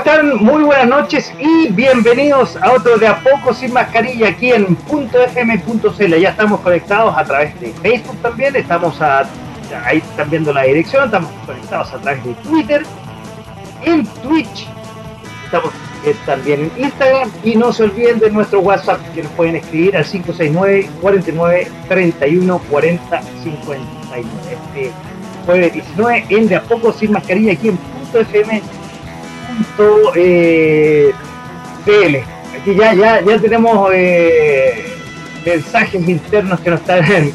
Están? Muy buenas noches y bienvenidos a otro de A Poco Sin Mascarilla aquí en .fm.cl. Ya estamos conectados a través de Facebook también, estamos a, ahí están la dirección, estamos conectados a través de Twitter, en Twitch, estamos eh, también en Instagram y no se olviden de nuestro WhatsApp que nos pueden escribir al 569 49 31 40 59. Este jueves 19 en De A Poco Sin Mascarilla aquí en .fm eh, CL. Aquí ya, ya, ya tenemos eh, mensajes internos que nos están.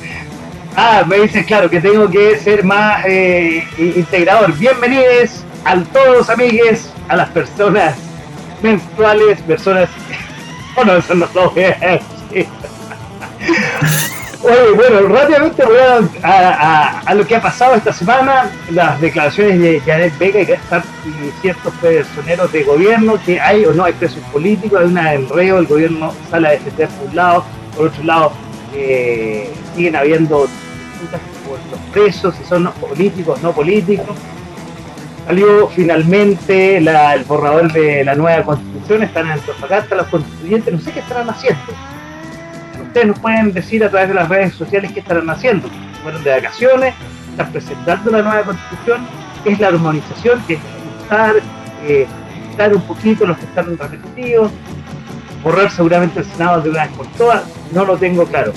Ah, me dices, claro, que tengo que ser más eh, integrador. Bienvenidos a todos, amigues, a las personas menstruales, personas. Bueno, eso no lo voy. Oye, bueno, rápidamente voy a, a, lo que ha pasado esta semana, las declaraciones de Janet Vega y, ciertos personeros de gobierno, que hay o no hay presos políticos, hay una enreo, el gobierno sale a defender por un lado, por otro lado eh, siguen habiendo disputas por los presos, si son políticos no políticos. Salió finalmente el borrador de la nueva constitución, están en Antofagasta los constituyentes, no sé qué estarán haciendo ustedes nos pueden decir a través de las redes sociales qué estarán haciendo. Fueron de vacaciones, están presentando la nueva constitución, es la armonización, que es ajustar, eh, un poquito los que están repetidos, borrar seguramente el Senado de una vez por todas, no lo tengo claro.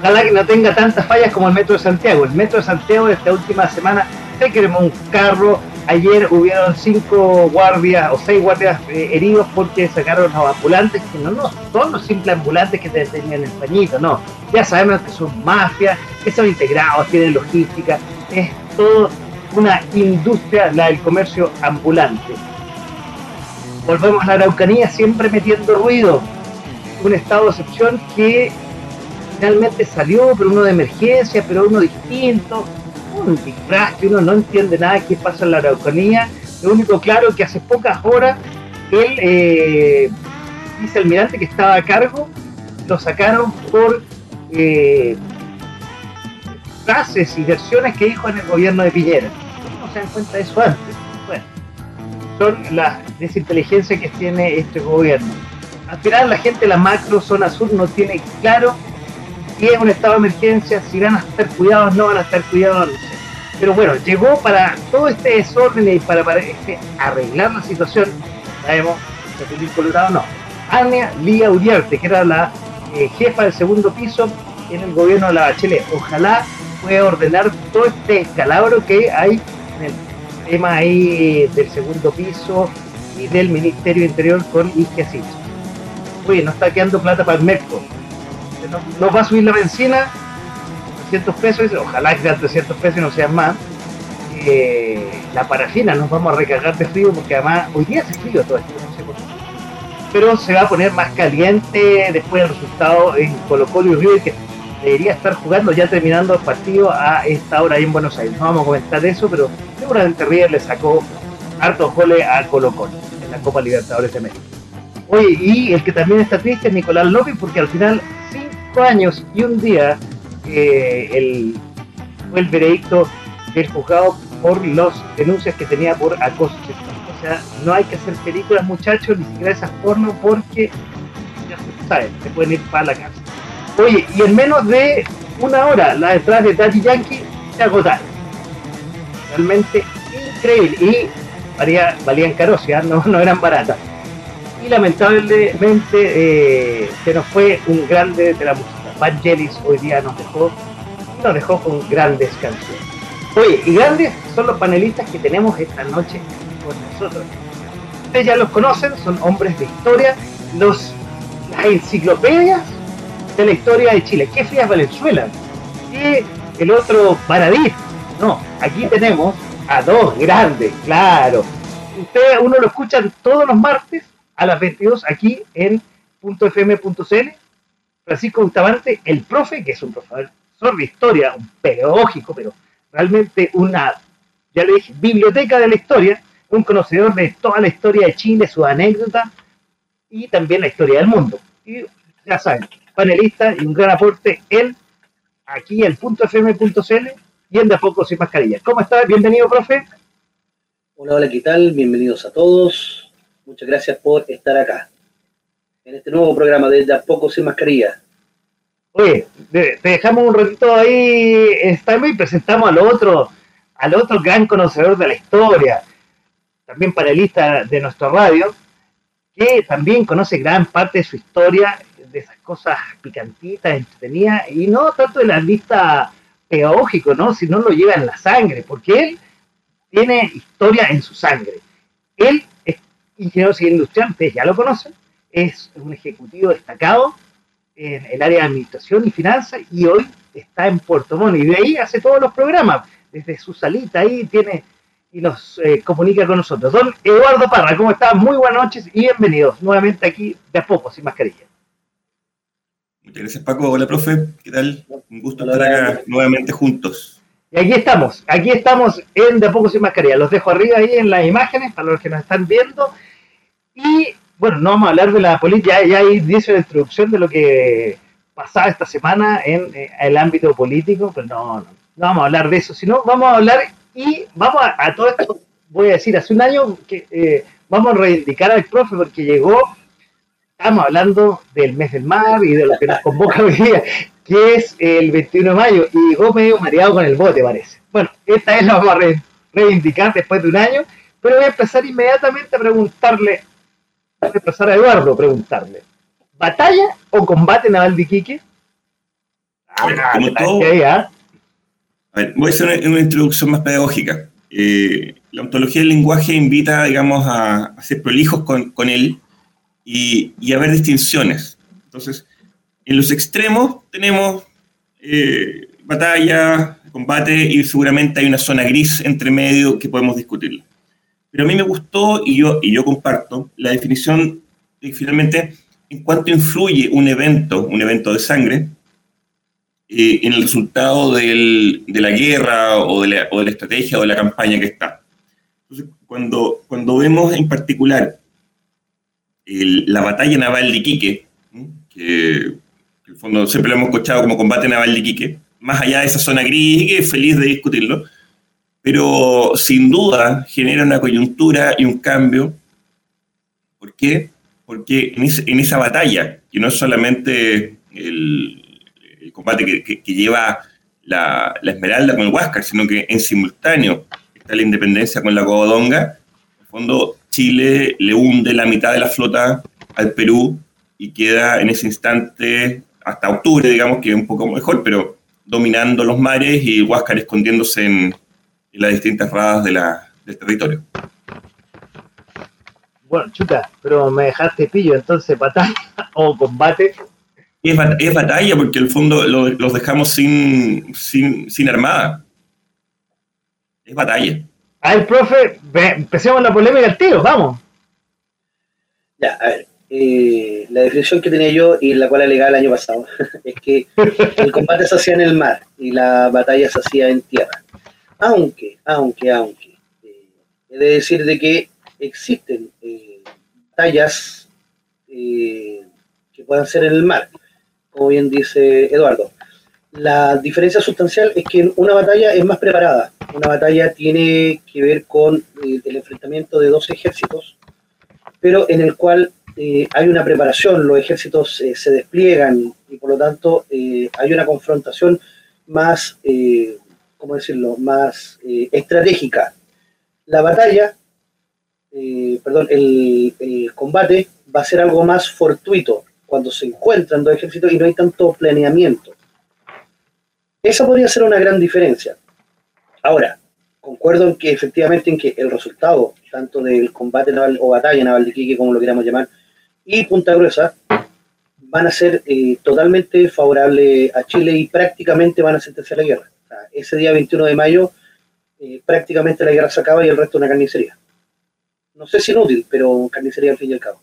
Ojalá que no tenga tantas fallas como el Metro de Santiago. El Metro de Santiago esta última semana se quemó un carro, Ayer hubieron cinco guardias o seis guardias eh, heridos porque sacaron los ambulantes, que no, no son los simples ambulantes que te tenían el pañito, no. Ya sabemos que son mafias, que son integrados, tienen logística, es todo una industria, la del comercio ambulante. Volvemos a la Araucanía siempre metiendo ruido. Un estado de excepción que finalmente salió, pero uno de emergencia, pero uno distinto un disfraz que uno no entiende nada qué pasa en la Araucanía. Lo único claro es que hace pocas horas el eh, vicealmirante que estaba a cargo lo sacaron por eh, frases y versiones que dijo en el gobierno de Piñera. No se dan cuenta de eso antes. Bueno, son las desinteligencias que tiene este gobierno. Al final la gente de la macro zona sur no tiene claro si es un estado de emergencia, si van a estar cuidados, no van a estar cuidados, Pero bueno, llegó para todo este desorden y para, este, arreglar la situación, sabemos, el Colorado no. Ania Lía Uriarte, que era la eh, jefa del segundo piso en el gobierno de la Bachelet. Ojalá pueda ordenar todo este escalabro que hay en el tema ahí del segundo piso y del Ministerio Interior con Isquia Oye, no está quedando plata para el No, va a subir la benzina 300 pesos, ojalá que sean 300 pesos no sean más. Eh, la parafina nos vamos a recargar de frío porque además hoy día hace frío todo esto, no sé por qué. Pero se va a poner más caliente después del resultado en Colo Colo y River que debería estar jugando ya terminando el partido a esta hora en Buenos Aires. No vamos a comentar eso, pero seguramente River le sacó hartos goles a Colo Colo en la Copa Libertadores de México. Oye, y el que también está triste es Nicolás López porque al final años y un día el, fue el veredicto del juzgado por las denuncias que tenía por acoso sexual. O sea, no hay que hacer películas, muchachos, ni siquiera esas porno, porque ya se sabe, se pueden ir para la casa. Oye, y en menos de una hora, las entradas de Daddy Yankee se agotaron. Realmente increíble. Y valía, valían caros, no, no eran baratas y lamentablemente eh, se nos fue un grande de la música. Vangelis hoy día nos dejó, nos dejó con grandes canciones. Oye, y grandes son los panelistas que tenemos esta noche con nosotros. Ustedes ya los conocen, son hombres de historia, los, las enciclopedias de la historia de Chile. ¿Qué Frías Valenzuela? ¿Qué el otro Paradis? No, aquí tenemos a dos grandes, claro. Ustedes, uno lo escuchan todos los martes a las 22 aquí en www.fm.cl, Francisco Bustamante, el profe, que es un profesor de historia, un pedagógico, pero realmente una, ya le dije, biblioteca de la historia, un conocedor de toda la historia de Chile, sus anécdotas y también la historia del mundo. Y ya saben, panelista y un gran aporte en aquí punto fm.cl y en De poco sin mascarillas. ¿Cómo estás? Bienvenido, profe. Hola, hola, ¿qué tal? Bienvenidos a todos. Muchas gracias por estar acá en este nuevo programa de De a poco sin mascarilla. Oye, te dejamos un ratito ahí, estamos y presentamos al otro, al otro gran conocedor de la historia, también panelista de nuestra radio, que también conoce gran parte de su historia, de esas cosas picantitas, entretenidas, y no tanto de la vista pedagógico, ¿no? Sino lo lleva en la sangre, porque él tiene historia en su sangre. Él ingeniero civil industrial, ustedes ya lo conocen, es un ejecutivo destacado en el área de administración y finanzas y hoy está en Puerto Montt y de ahí hace todos los programas, desde su salita ahí tiene y nos eh, comunica con nosotros. Don Eduardo Parra, ¿cómo está? Muy buenas noches y bienvenidos nuevamente aquí de a poco, sin mascarilla. Muchas gracias Paco, hola profe, ¿qué tal? Un gusto estar acá nuevamente juntos. Y aquí estamos, aquí estamos en De a poco sin mascarilla. Los dejo arriba ahí en las imágenes para los que nos están viendo. Y bueno, no vamos a hablar de la política, ya, ahí dice la introducción de lo que pasaba esta semana en eh, el ámbito político, pero no, no, vamos a hablar de eso, sino vamos a hablar y vamos a, todo esto, voy a decir, hace un año que eh, vamos a reivindicar al profe porque llegó, estamos hablando del mes del mar y de lo que nos convoca hoy día, que es el 21 de mayo, y llegó medio mareado con el bote, parece. Bueno, esta vez lo vamos a reivindicar después de un año, pero voy a empezar inmediatamente a preguntarle, voy a empezar a Eduardo a preguntarle, ¿batalla o combate naval de Iquique? Ah, como todo, voy a hacer una, introducción más pedagógica. Eh, la ontología del lenguaje invita, digamos, a, ser prolijos con, con él y, ver distinciones. Entonces, en los extremos tenemos eh, batalla, combate y seguramente hay una zona gris entre medio que podemos discutir. Pero a mí me gustó y yo, y yo comparto la definición de finalmente en cuánto influye un evento, un evento de sangre, eh, en el resultado del, de la guerra o de la, o de la, estrategia o de la campaña que está. Entonces, cuando, cuando vemos en particular la batalla naval de Iquique, que en el fondo siempre lo hemos escuchado como combate naval de Iquique, más allá de esa zona gris, que feliz de discutirlo, pero sin duda genera una coyuntura y un cambio. ¿Por qué? Porque en, en esa batalla, que no es solamente el, el combate que, lleva la, Esmeralda con el Huáscar, sino que en simultáneo está la independencia con la Covadonga. En el fondo, Chile le hunde la mitad de la flota al Perú y queda en ese instante, hasta octubre, digamos, que un poco mejor, pero dominando los mares y Huáscar escondiéndose en, las distintas radas de la, del territorio. Bueno, chuta, pero me dejaste pillo, entonces batalla o combate es, es batalla porque el fondo los dejamos sin, sin, armada. Es batalla. A ver, profe, empecemos la polémica al tiro, vamos. Ya, a ver. Eh, la definición que tenía yo y la cual alegaba el año pasado es que el combate se hacía en el mar y la batalla se hacía en tierra. Aunque, aunque, aunque, eh, he de decir de que existen eh, batallas que puedan ser en el mar como bien dice Eduardo. La diferencia sustancial es que una batalla es más preparada. Una batalla tiene que ver con eh, el enfrentamiento de dos ejércitos, pero en el cual eh, hay una preparación, los ejércitos eh, se despliegan y por lo tanto hay una confrontación más, ¿cómo decirlo?, más estratégica. La batalla, perdón, el, el combate va a ser algo más fortuito, cuando se encuentran dos ejércitos y no hay tanto planeamiento. Esa podría ser una gran diferencia. Ahora, concuerdo en que efectivamente en que el resultado, tanto del combate naval o batalla naval de Quique, como lo queramos llamar, y Punta Gruesa, van a ser eh, totalmente favorables a Chile y prácticamente van a sentenciar la guerra. ese día 21 de mayo, eh, prácticamente la guerra se acaba y el resto una carnicería. No sé si inútil, pero carnicería al fin y al cabo.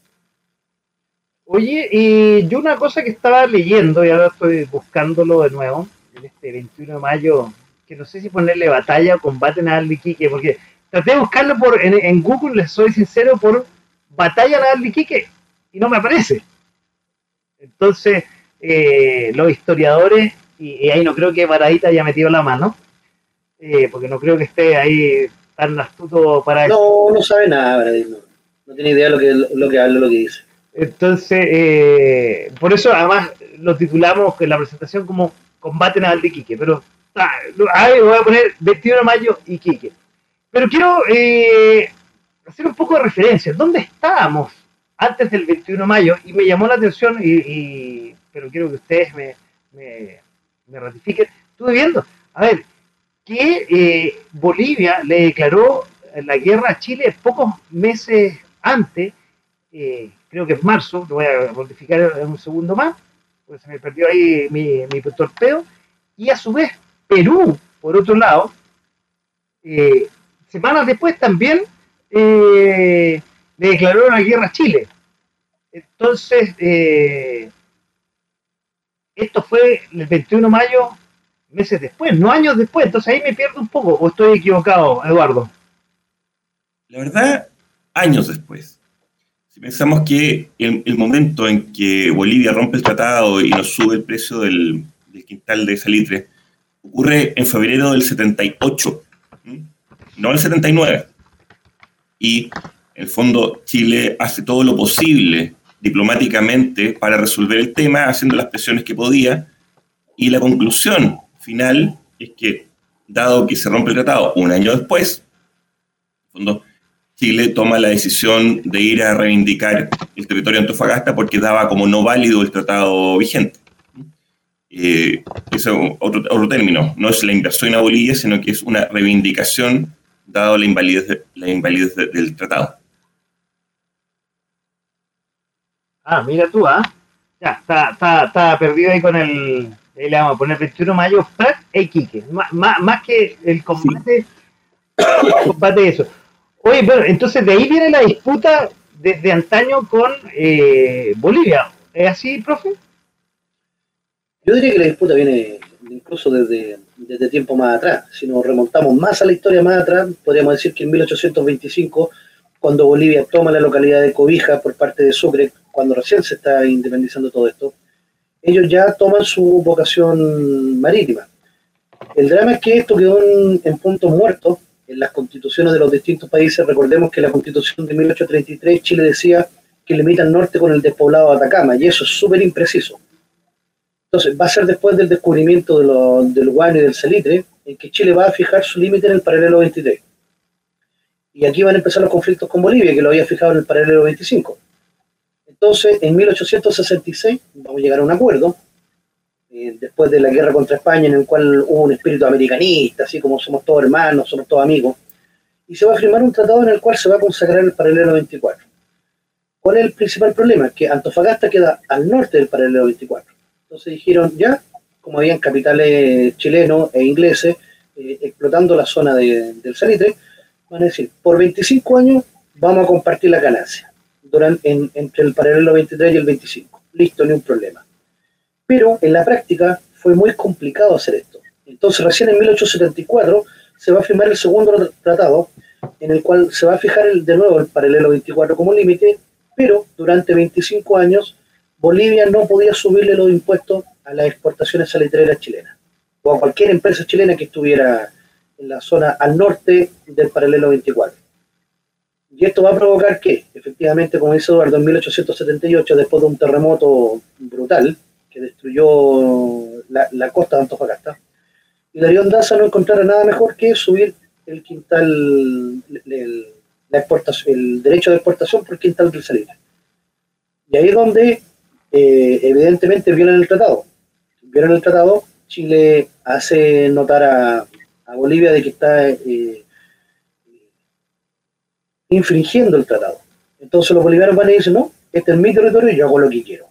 Oye, y yo una cosa que estaba leyendo y ahora estoy buscándolo de nuevo, en este 21 de mayo, que no sé si ponerle batalla o combate naval de Iquique, porque traté de buscarlo por, en, Google, les soy sincero, por batalla naval de Iquique y no me aparece. Entonces, eh, los historiadores, y, ahí no creo que Baradita haya metido la mano, eh, porque no creo que esté ahí tan astuto para No, no sabe nada, Baradita, no, tiene idea de lo que, lo que habla, lo que dice. Entonces, eh, por eso además lo titulamos en la presentación como Combate Naval de Iquique, pero ah, voy a poner 21 de mayo Iquique. Pero quiero eh, hacer un poco de referencia. ¿Dónde estábamos antes del 21 de mayo? Y me llamó la atención, y, pero quiero que ustedes me, me, ratifiquen. Estuve viendo, a ver, que eh, Bolivia le declaró la guerra a Chile pocos meses antes creo que es marzo, lo voy a modificar en un segundo más, porque se me perdió ahí mi, mi torpeo, y a su vez Perú, por otro lado, eh, semanas después también eh, le declaró la guerra a Chile. Entonces, eh, esto fue el 21 de mayo, meses después, no años después, entonces ahí me pierdo un poco, o estoy equivocado, Eduardo. La verdad, años después. Si pensamos que el, el, momento en que Bolivia rompe el tratado y nos sube el precio del, quintal de salitre ocurre en febrero del 78, no el 79. Y en el fondo Chile hace todo lo posible diplomáticamente para resolver el tema, haciendo las presiones que podía. Y la conclusión final es que, dado que se rompe el tratado un año después, en el fondo Chile toma la decisión de ir a reivindicar el territorio de Antofagasta porque daba como no válido el tratado vigente. Eh, eso es otro, término, no es la inversión a Bolivia, sino que es una reivindicación dado la invalidez, la invalidez del tratado. Ah, mira tú, ¿ah? Ya, está, está, perdido ahí con el, le vamos a poner 21 de mayo, FRAC e Iquique. más que el combate, el combate eso. Oye, pero entonces de ahí viene la disputa desde antaño con eh, Bolivia. ¿Es así, profe? Yo diría que la disputa viene incluso desde, desde tiempo más atrás. Si nos remontamos más a la historia más atrás, podríamos decir que en 1825, cuando Bolivia toma la localidad de Cobija por parte de Sucre, cuando recién se está independizando todo esto, ellos ya toman su vocación marítima. El drama es que esto quedó en, en puntos muertos en las constituciones de los distintos países. Recordemos que la constitución de 1833 Chile decía que limita al norte con el despoblado de Atacama, y eso es súper impreciso. Entonces, va a ser después del descubrimiento de del guano y del salitre, en que Chile va a fijar su límite en el paralelo 23. Y aquí van a empezar los conflictos con Bolivia, que lo había fijado en el paralelo 25. Entonces, en 1866 vamos a llegar a un acuerdo eh, después de la guerra contra España, en el cual hubo un espíritu americanista, así como somos todos hermanos, somos todos amigos, y se va a firmar un tratado en el cual se va a consagrar el paralelo 24. ¿Cuál es el principal problema? Que Antofagasta queda al norte del paralelo 24. Entonces dijeron, ya, como habían capitales chilenos e ingleses eh, explotando la zona del salitre, van a decir, por 25 años vamos a compartir la ganancia durante, entre el paralelo 23 y el 25. Listo, ni un problema pero en la práctica fue muy complicado hacer esto. Entonces, recién en 1874 se va a firmar el segundo tratado, en el cual se va a fijar de nuevo el paralelo 24 como límite, pero durante 25 años Bolivia no podía subirle los impuestos a las exportaciones salitreras chilenas, o a cualquier empresa chilena que estuviera en la zona al norte del paralelo 24. Y esto va a provocar que, efectivamente, como dice Eduardo, en 1878, después de un terremoto brutal, destruyó la, costa de Antofagasta. Y Darío Daza no encontrara nada mejor que subir el quintal, el, exportación, el derecho de exportación por quintal del salitre. Y ahí es donde eh, evidentemente violan el tratado. Violan el tratado, Chile hace notar a, Bolivia de que está eh, infringiendo el tratado. Entonces los bolivianos van a decir, no, este es mi territorio y yo hago lo que quiero.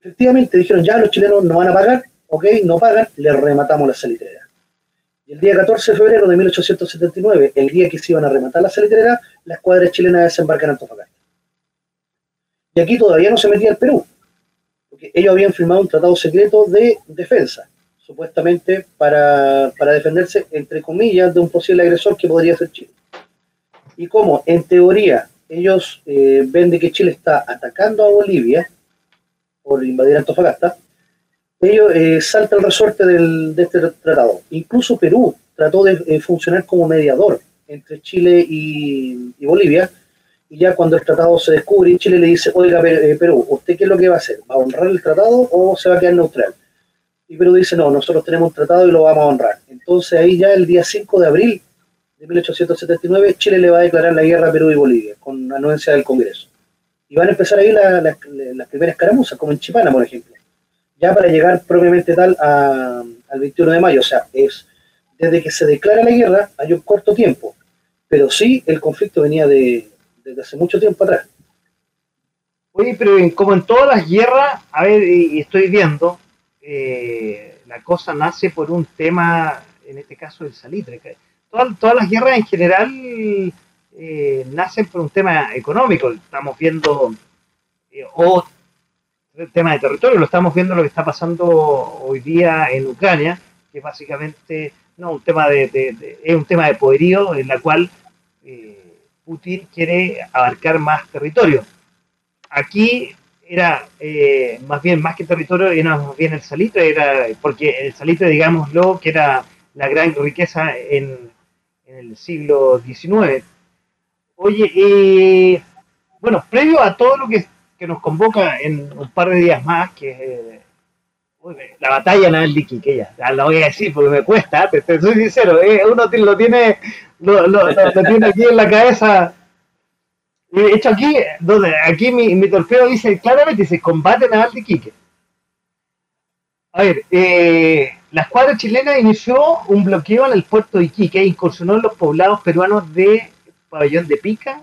Efectivamente, dijeron, ya los chilenos no van a pagar, ok, no pagan, les rematamos la salitrera. Y el día 14 de febrero de 1879, el día que se iban a rematar la salitrera, la escuadra chilena desembarca en Antofagasta. Y aquí todavía no se metía el Perú, porque ellos habían firmado un tratado secreto de defensa, supuestamente para, defenderse, entre comillas, de un posible agresor que podría ser Chile. Y como, en teoría, ellos eh, ven de que Chile está atacando a Bolivia por invadir Antofagasta, ellos eh, salta el resorte del, de este tratado. Incluso Perú trató de eh, funcionar como mediador entre Chile y, Bolivia, y ya cuando el tratado se descubre, Chile le dice, oiga, eh, Perú, ¿usted qué es lo que va a hacer? ¿Va a honrar el tratado o se va a quedar neutral? Y Perú dice, no, nosotros tenemos un tratado y lo vamos a honrar. Entonces ahí ya el día 5 de abril de 1879, Chile le va a declarar la guerra a Perú y Bolivia, con anuencia del Congreso. Y van a empezar ahí las primeras caramuzas, como en Chipana, por ejemplo ya para llegar propiamente tal al 21 de mayo. O sea, es desde que se declara la guerra hay un corto tiempo, pero sí el conflicto venía de, desde hace mucho tiempo atrás. Oye, pero como en todas las guerras, a ver, y, estoy viendo, eh, la cosa nace por un tema, en este caso el salitre. Todas, todas las guerras en general eh, nacen por un tema económico. Estamos viendo, eh, o el tema de territorio, lo estamos viendo lo que está pasando hoy día en Ucrania, que básicamente no un tema de, es un tema de poderío en la cual eh, Putin quiere abarcar más territorio. Aquí era eh, más bien más que territorio, era más bien el salitre, era porque el salitre, digámoslo, que era la gran riqueza en, el siglo XIX. Oye, eh, bueno, previo a todo lo que nos convoca en un par de días más, que es eh, la batalla naval de Iquique, ya, la voy a decir porque me cuesta, te, soy sincero, eh, uno lo tiene, lo, tiene aquí en la cabeza. De hecho, aquí, donde, aquí mi, mi torpedo dice claramente, dice combate naval de Iquique. A ver, eh, la escuadra chilena inició un bloqueo en el puerto de Iquique e incursionó en los poblados peruanos de Pabellón de Pica,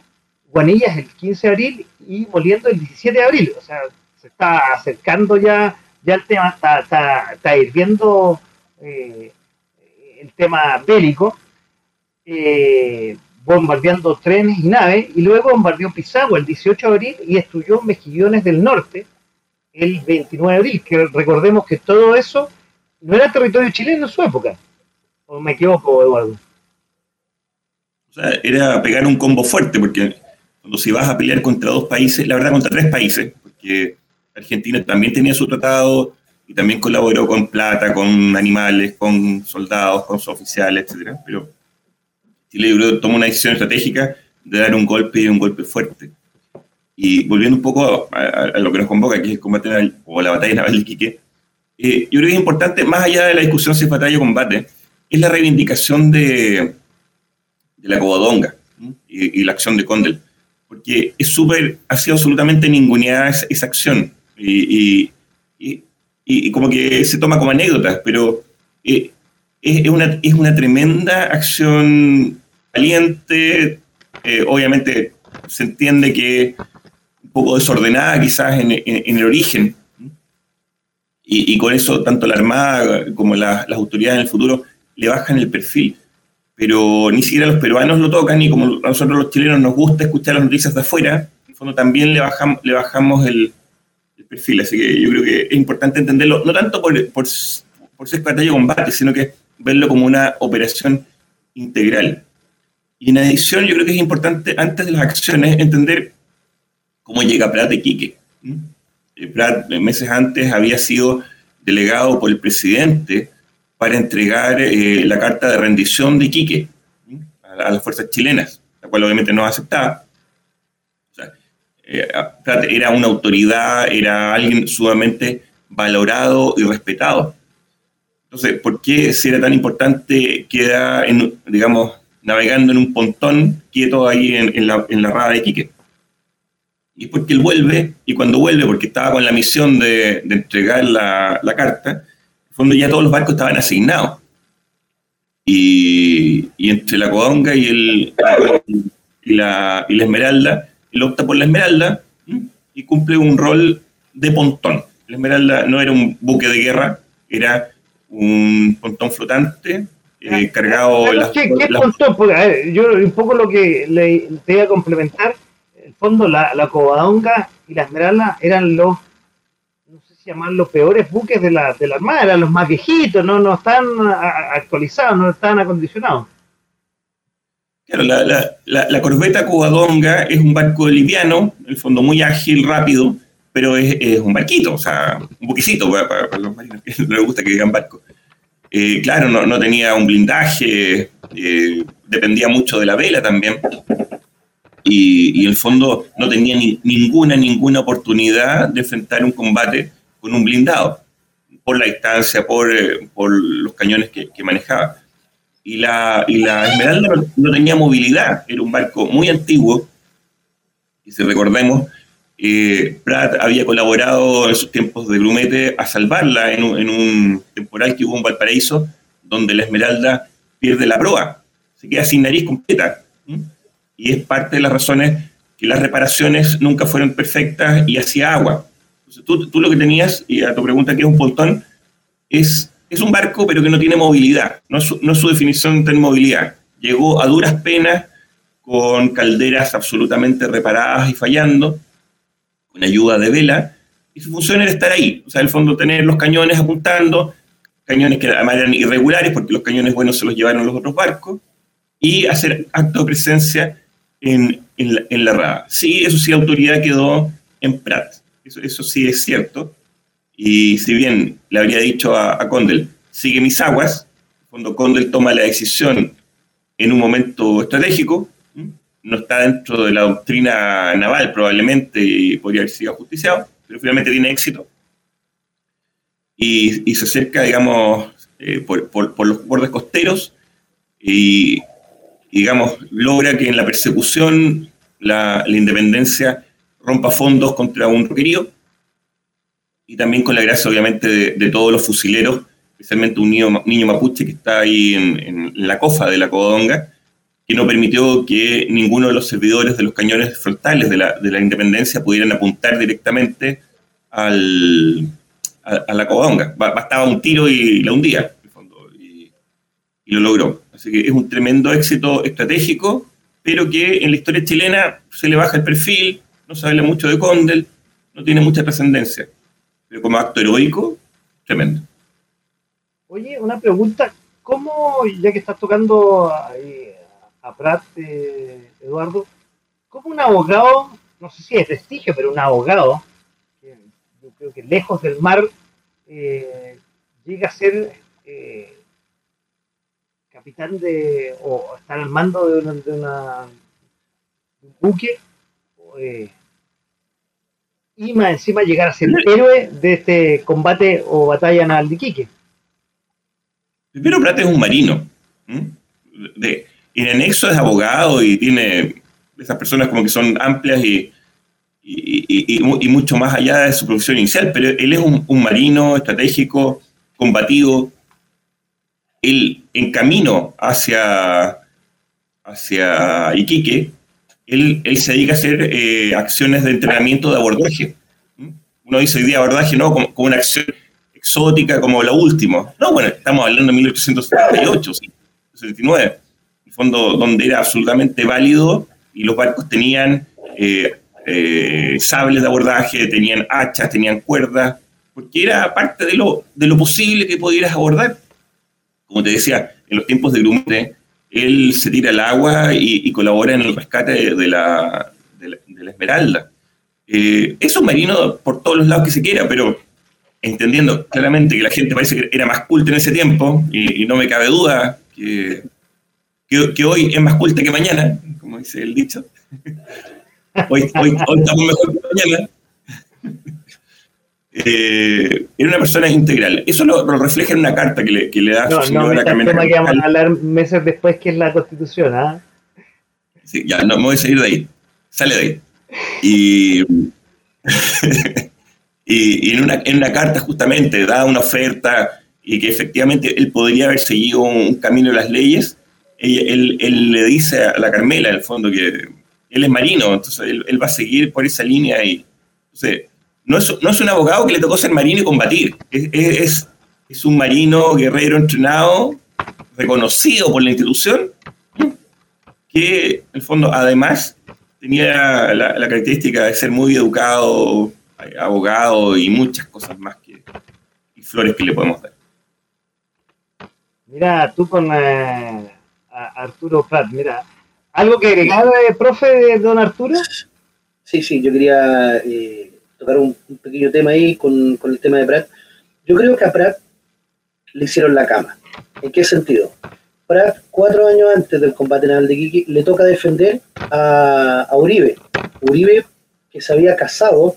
Guanillas el 15 de abril y Moliendo el 17 de abril. O sea, se está acercando ya, ya el tema, está, está, está hirviendo eh, el tema bélico, eh, bombardeando trenes y naves, y luego bombardeó Pisagua el 18 de abril y destruyó Mejillones del Norte el 29 de abril, que recordemos que todo eso no era territorio chileno en su época. ¿O me equivoco, Eduardo? Sea, era pegar un combo fuerte, porque cuando si vas a pelear contra dos países, la verdad contra tres países, porque Argentina también tenía su tratado y también colaboró con plata, con animales, con soldados, con sus oficiales, etc. Pero Chile tomó una decisión estratégica de dar un golpe y un golpe fuerte. Y volviendo un poco a, lo que nos convoca, que es el combate naval, o la batalla naval de Iquique, eh, yo creo que es importante, más allá de la discusión si es batalla o combate, es la reivindicación de, la Covadonga y, la acción de Condel porque es súper, ha sido absolutamente ninguneada esa, acción. Y, como que se toma como anécdota, pero eh, es, una, es una tremenda acción valiente, eh, obviamente se entiende que un poco desordenada quizás en, el origen, y, con eso tanto la Armada como las autoridades en el futuro le bajan el perfil pero ni siquiera los peruanos lo tocan y como a nosotros los chilenos nos gusta escuchar las noticias de afuera, en fondo también le bajamos, le bajamos el, perfil. Así que yo creo que es importante entenderlo, no tanto por, por, por ser batalla de combate, sino que verlo como una operación integral. Y en adición, yo creo que es importante, antes de las acciones, entender cómo llega Prat de Quique. Eh, Prat, meses antes, había sido delegado por el presidente para entregar eh, la carta de rendición de Iquique a, las fuerzas chilenas, la cual obviamente no aceptaba. Eh, era una autoridad, era alguien sumamente valorado y respetado. Entonces, ¿por qué si era tan importante queda, en, digamos, navegando en un pontón quieto ahí en, la, en la rada de Iquique? Y porque él vuelve, y cuando vuelve, porque estaba con la misión de, de entregar la, la carta, fondo ya todos los barcos estaban asignados. Y, entre la Codonga y, el, y, la, y la Esmeralda, él opta por la Esmeralda y cumple un rol de pontón. La Esmeralda no era un buque de guerra, era un pontón flotante eh, cargado... ¿Qué, pontón? yo un poco lo que le, te iba a complementar, fondo la, la Covadonga y la Esmeralda eran los, llaman los peores buques de la, de la Armada, eran los más viejitos, no, no están actualizados, no están acondicionados. Claro, la, la, la, corbeta Covadonga es un barco liviano, en el fondo muy ágil, rápido, pero es, es un barquito, o sea, un buquecito para, los marinos que no les gusta que digan barco. Eh, claro, no, no, tenía un blindaje, eh, dependía mucho de la vela también. Y, y el fondo no tenía ni, ninguna, ninguna oportunidad de enfrentar un combate con un blindado, por la distancia, por, eh, por los cañones que, que, manejaba. Y la, y la Esmeralda no, tenía movilidad, era un barco muy antiguo, y si recordemos, eh, Pratt había colaborado en sus tiempos de grumete a salvarla en un, en un, temporal que hubo en Valparaíso, donde la Esmeralda pierde la proa, se queda sin nariz completa. ¿sí? Y es parte de las razones que las reparaciones nunca fueron perfectas y hacía agua. Entonces, tú, tú, lo que tenías, y a tu pregunta que es un pontón, es, es un barco pero que no tiene movilidad, no es su, no es su definición de movilidad. Llegó a duras penas con calderas absolutamente reparadas y fallando, con ayuda de vela, y su función era estar ahí, o sea, en el fondo tener los cañones apuntando, cañones que además eran irregulares porque los cañones buenos se los llevaron los otros barcos, y hacer acto de presencia en, en, la, en la rada. Sí, eso sí, la autoridad quedó en Prat, eso, eso sí es cierto, y si bien le habría dicho a, a Condel, sigue mis aguas, cuando Condel toma la decisión en un momento estratégico, no está dentro de la doctrina naval probablemente y podría haber sido justiciado, pero finalmente tiene éxito. Y, y se acerca, digamos, eh, por, por, los bordes costeros y, digamos, logra que en la persecución la, independencia rompa fondos contra un roquerío y también con la gracia, obviamente, de, de todos los fusileros, especialmente un niño, niño mapuche que está ahí en, en la cofa de la Covadonga, que no permitió que ninguno de los servidores de los cañones frontales de la, de la independencia pudieran apuntar directamente al, a, a, la Covadonga. Bastaba un tiro y la hundía, en fondo, y, y, lo logró. Así que es un tremendo éxito estratégico, pero que en la historia chilena se le baja el perfil, no se habla mucho de Condel, no tiene mucha trascendencia. Pero como acto heroico, tremendo. Oye, una pregunta, ¿cómo, ya que estás tocando ahí, a Prat, eh, Eduardo, como un abogado, no sé si es prestigio, pero un abogado, que yo creo que lejos del mar, eh, llega a ser eh, capitán de, o estar al mando de, una, buque, eh, y más encima llegar a ser el héroe de este combate o batalla naval de Iquique. Primero Prat es un marino. De, en anexo es abogado y tiene esas personas como que son amplias y, y, mucho más allá de su profesión inicial, pero él es un, un, marino estratégico, combativo, él en camino hacia, hacia Iquique, él, se dedica a hacer eh, acciones de entrenamiento de abordaje. Uno dice hoy día abordaje, no, como, una acción exótica como la última. No, bueno, estamos hablando de 1878, 79 fondo donde era absolutamente válido y los barcos tenían eh, eh, sables de abordaje, tenían hachas, tenían cuerdas, porque era parte de lo, de lo posible que pudieras abordar. Como te decía, en los tiempos de Grumete, él se tira al agua y, colabora en el rescate de, la, de, la, Esmeralda. Eh, es un marino por todos los lados que se quiera, pero entendiendo claramente que la gente parece que era más culta en ese tiempo, y, y no me cabe duda que que, que, hoy es más culta que mañana, como dice el dicho. Hoy, hoy, hoy estamos mejor que mañana. Eh, era una persona integral. Eso lo, lo, refleja en una carta que le, que le da no, su señora no, Carmen. tema que vamos a hablar meses después, que es la Constitución. ¿ah? Sí, ya, no me voy a salir de ahí. Sale de ahí. Y, y, y en, una, en una carta justamente da una oferta y que efectivamente él podría haber seguido un camino de las leyes él, él, le dice a la Carmela, en el fondo, que él es marino, entonces él, él va a seguir por esa línea y, entonces, no es, no es un abogado que le tocó ser marino y combatir, es, es, es un marino guerrero entrenado, reconocido por la institución, que en el fondo además tenía la, característica de ser muy educado, abogado y muchas cosas más que y flores que le podemos dar. Mira, tú con eh, Arturo Prat, mira, ¿algo que agregar, eh, profe, don Arturo? Sí, sí, yo quería eh, tocar un, pequeño tema ahí con, con el tema de Prat. Yo creo que a Prat le hicieron la cama. ¿En qué sentido? Prat, cuatro años antes del combate naval de Kiki, le toca defender a, Uribe. Uribe que se había casado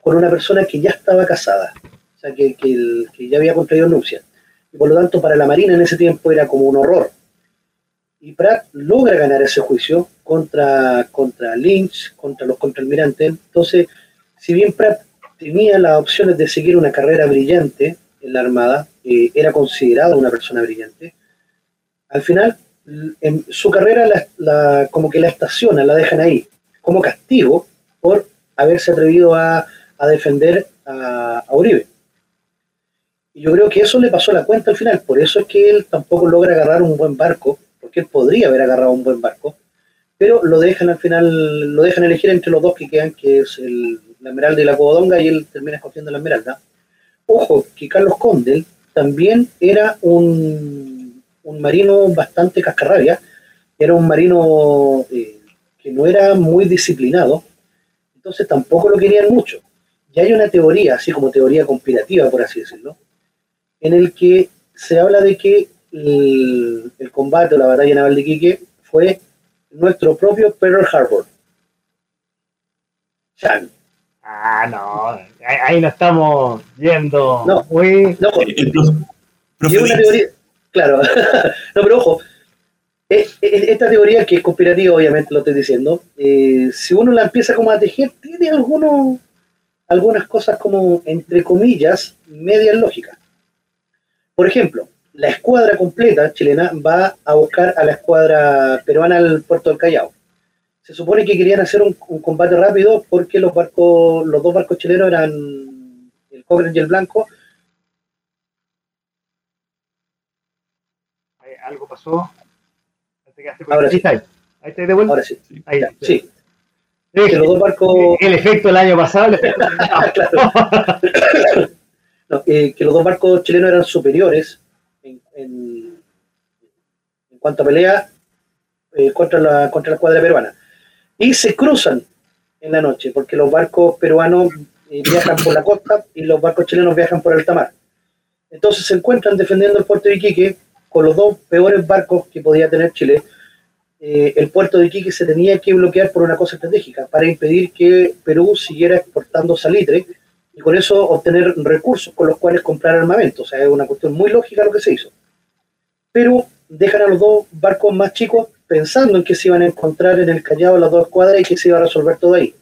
con una persona que ya estaba casada, o sea, que, ya había contraído nupcias. Y por lo tanto, para la Marina en ese tiempo era como un horror. Y Pratt logra ganar ese juicio contra, contra Lynch, contra los contraalmirantes. Entonces, si bien Pratt tenía las opciones de seguir una carrera brillante en la Armada, eh, era considerado una persona brillante, al final en su carrera la, como que la estaciona, la dejan ahí, como castigo por haberse atrevido a, defender a, Uribe. Y yo creo que eso le pasó la cuenta al final, por eso es que él tampoco logra agarrar un buen barco, porque él podría haber agarrado un buen barco, pero lo dejan al final, lo dejan elegir entre los dos que quedan, que es el, la Esmeralda y la Codonga, y él termina escogiendo la Esmeralda. Ojo, que Carlos Condel también era un un marino bastante cascarrabia, era un marino eh, que no era muy disciplinado, entonces tampoco lo querían mucho. Y hay una teoría, así como teoría conspirativa, por así decirlo, en el que se habla de que el, combate o la batalla naval de Quique fue nuestro propio Pearl Harbor. Ah, no, ahí, no estamos yendo. No, muy... no, una teoría, Claro, no, pero ojo, esta teoría que es conspirativa, obviamente lo estoy diciendo, eh, si uno la empieza como a tejer, tiene algunos, algunas cosas como, entre comillas, medias lógicas. Por ejemplo, la escuadra completa chilena va a buscar a la escuadra peruana al puerto del Callao. Se supone que querían hacer un, combate rápido porque los barcos, los dos barcos chilenos eran el Cochrane y el Blanco, algo pasó. Ahora sí. Ahí, ahí está de vuelta. Ahora sí. Ahí, sí. los dos barcos... El efecto del año pasado. no, eh, que los dos barcos chilenos eran superiores en, en, en cuanto a pelea eh, contra, la, contra la cuadra peruana. Y se cruzan en la noche, porque los barcos peruanos eh, viajan por la costa y los barcos chilenos viajan por alta mar. Entonces se encuentran defendiendo el puerto de Iquique con los dos peores barcos que podía tener Chile, eh, el puerto de Iquique se tenía que bloquear por una cosa estratégica, para impedir que Perú siguiera exportando salitre y con eso obtener recursos con los cuales comprar armamento. O sea, es una cuestión muy lógica lo que se hizo. Pero dejan a los dos barcos más chicos pensando en que se iban a encontrar en el Callao las dos cuadras y que se iba a resolver todo ahí.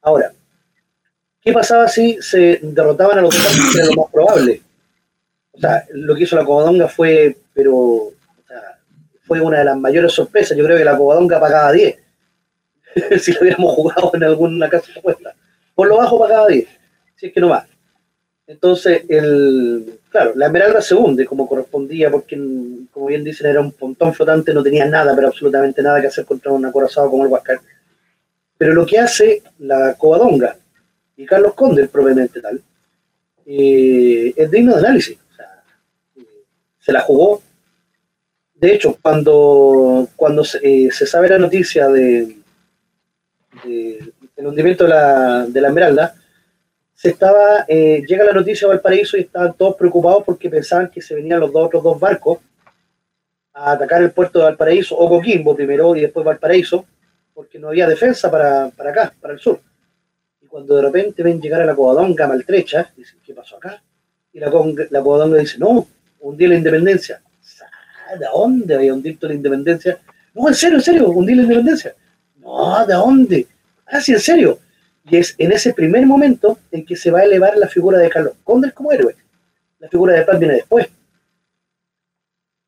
Ahora, ¿qué pasaba si se derrotaban a los dos? Era lo más probable. O sea, lo que hizo la Covadonga fue pero fue una de las mayores sorpresas. Yo creo que la Covadonga pagaba 10, si lo hubiéramos jugado en alguna casa de apuesta. Por lo bajo pagaba 10, si es que no más. Entonces, el, claro, la Esmeralda se hunde como correspondía, porque, como bien dicen, era un pontón flotante, no tenía nada, pero absolutamente nada que hacer contra un acorazado como el Huascar. Pero lo que hace la Covadonga y Carlos Conde, propiamente tal, eh, es digno de análisis se la jugó. De hecho, cuando, cuando se, eh, sabe la noticia de, del hundimiento de la, de la Esmeralda, se estaba, eh, llega la noticia a Valparaíso y estaban todos preocupados porque pensaban que se venían los dos otros dos barcos a atacar el puerto de Valparaíso, o Coquimbo primero y después Valparaíso, porque no había defensa para, para acá, para el sur. Y cuando de repente ven llegar a la Covadonga maltrecha, dicen, ¿qué pasó acá? Y la, la Covadonga dice, no, hundir la independencia. ¿De dónde había hundido la independencia? No, en serio, en serio, hundir la independencia. No, ¿de dónde? Ah, sí, en serio. Y es en ese primer momento en que se va a elevar la figura de Carlos Condes como héroe. La figura de Paz viene después.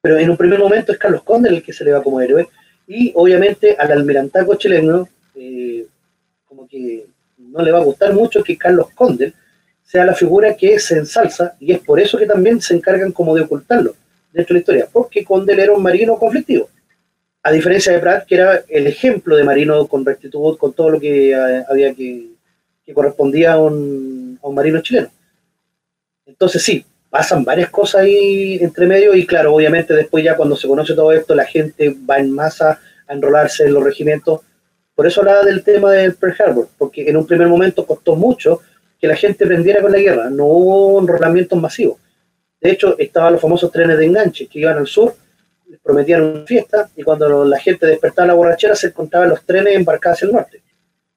Pero en un primer momento es Carlos Condes el que se eleva como héroe. Y obviamente al almirantaco chileno, eh, como que no le va a gustar mucho que Carlos Condes sea la figura que se ensalza y es por eso que también se encargan como de ocultarlo dentro de la historia, porque Condel era un marino conflictivo. A diferencia de Pratt, que era el ejemplo de marino con rectitud, con todo lo que eh, había que, que correspondía a un, a un marino chileno. Entonces sí, pasan varias cosas ahí entre medio y claro, obviamente después ya cuando se conoce todo esto, la gente va en masa a enrolarse en los regimientos. Por eso hablaba del tema del Pearl Harbor, porque en un primer momento costó mucho que la gente prendiera con la guerra, no hubo enrolamientos masivos. De hecho, estaban los famosos trenes de enganche que iban al sur, les prometían una fiesta y cuando la gente despertaba la borrachera se encontraban los trenes embarcados hacia el norte.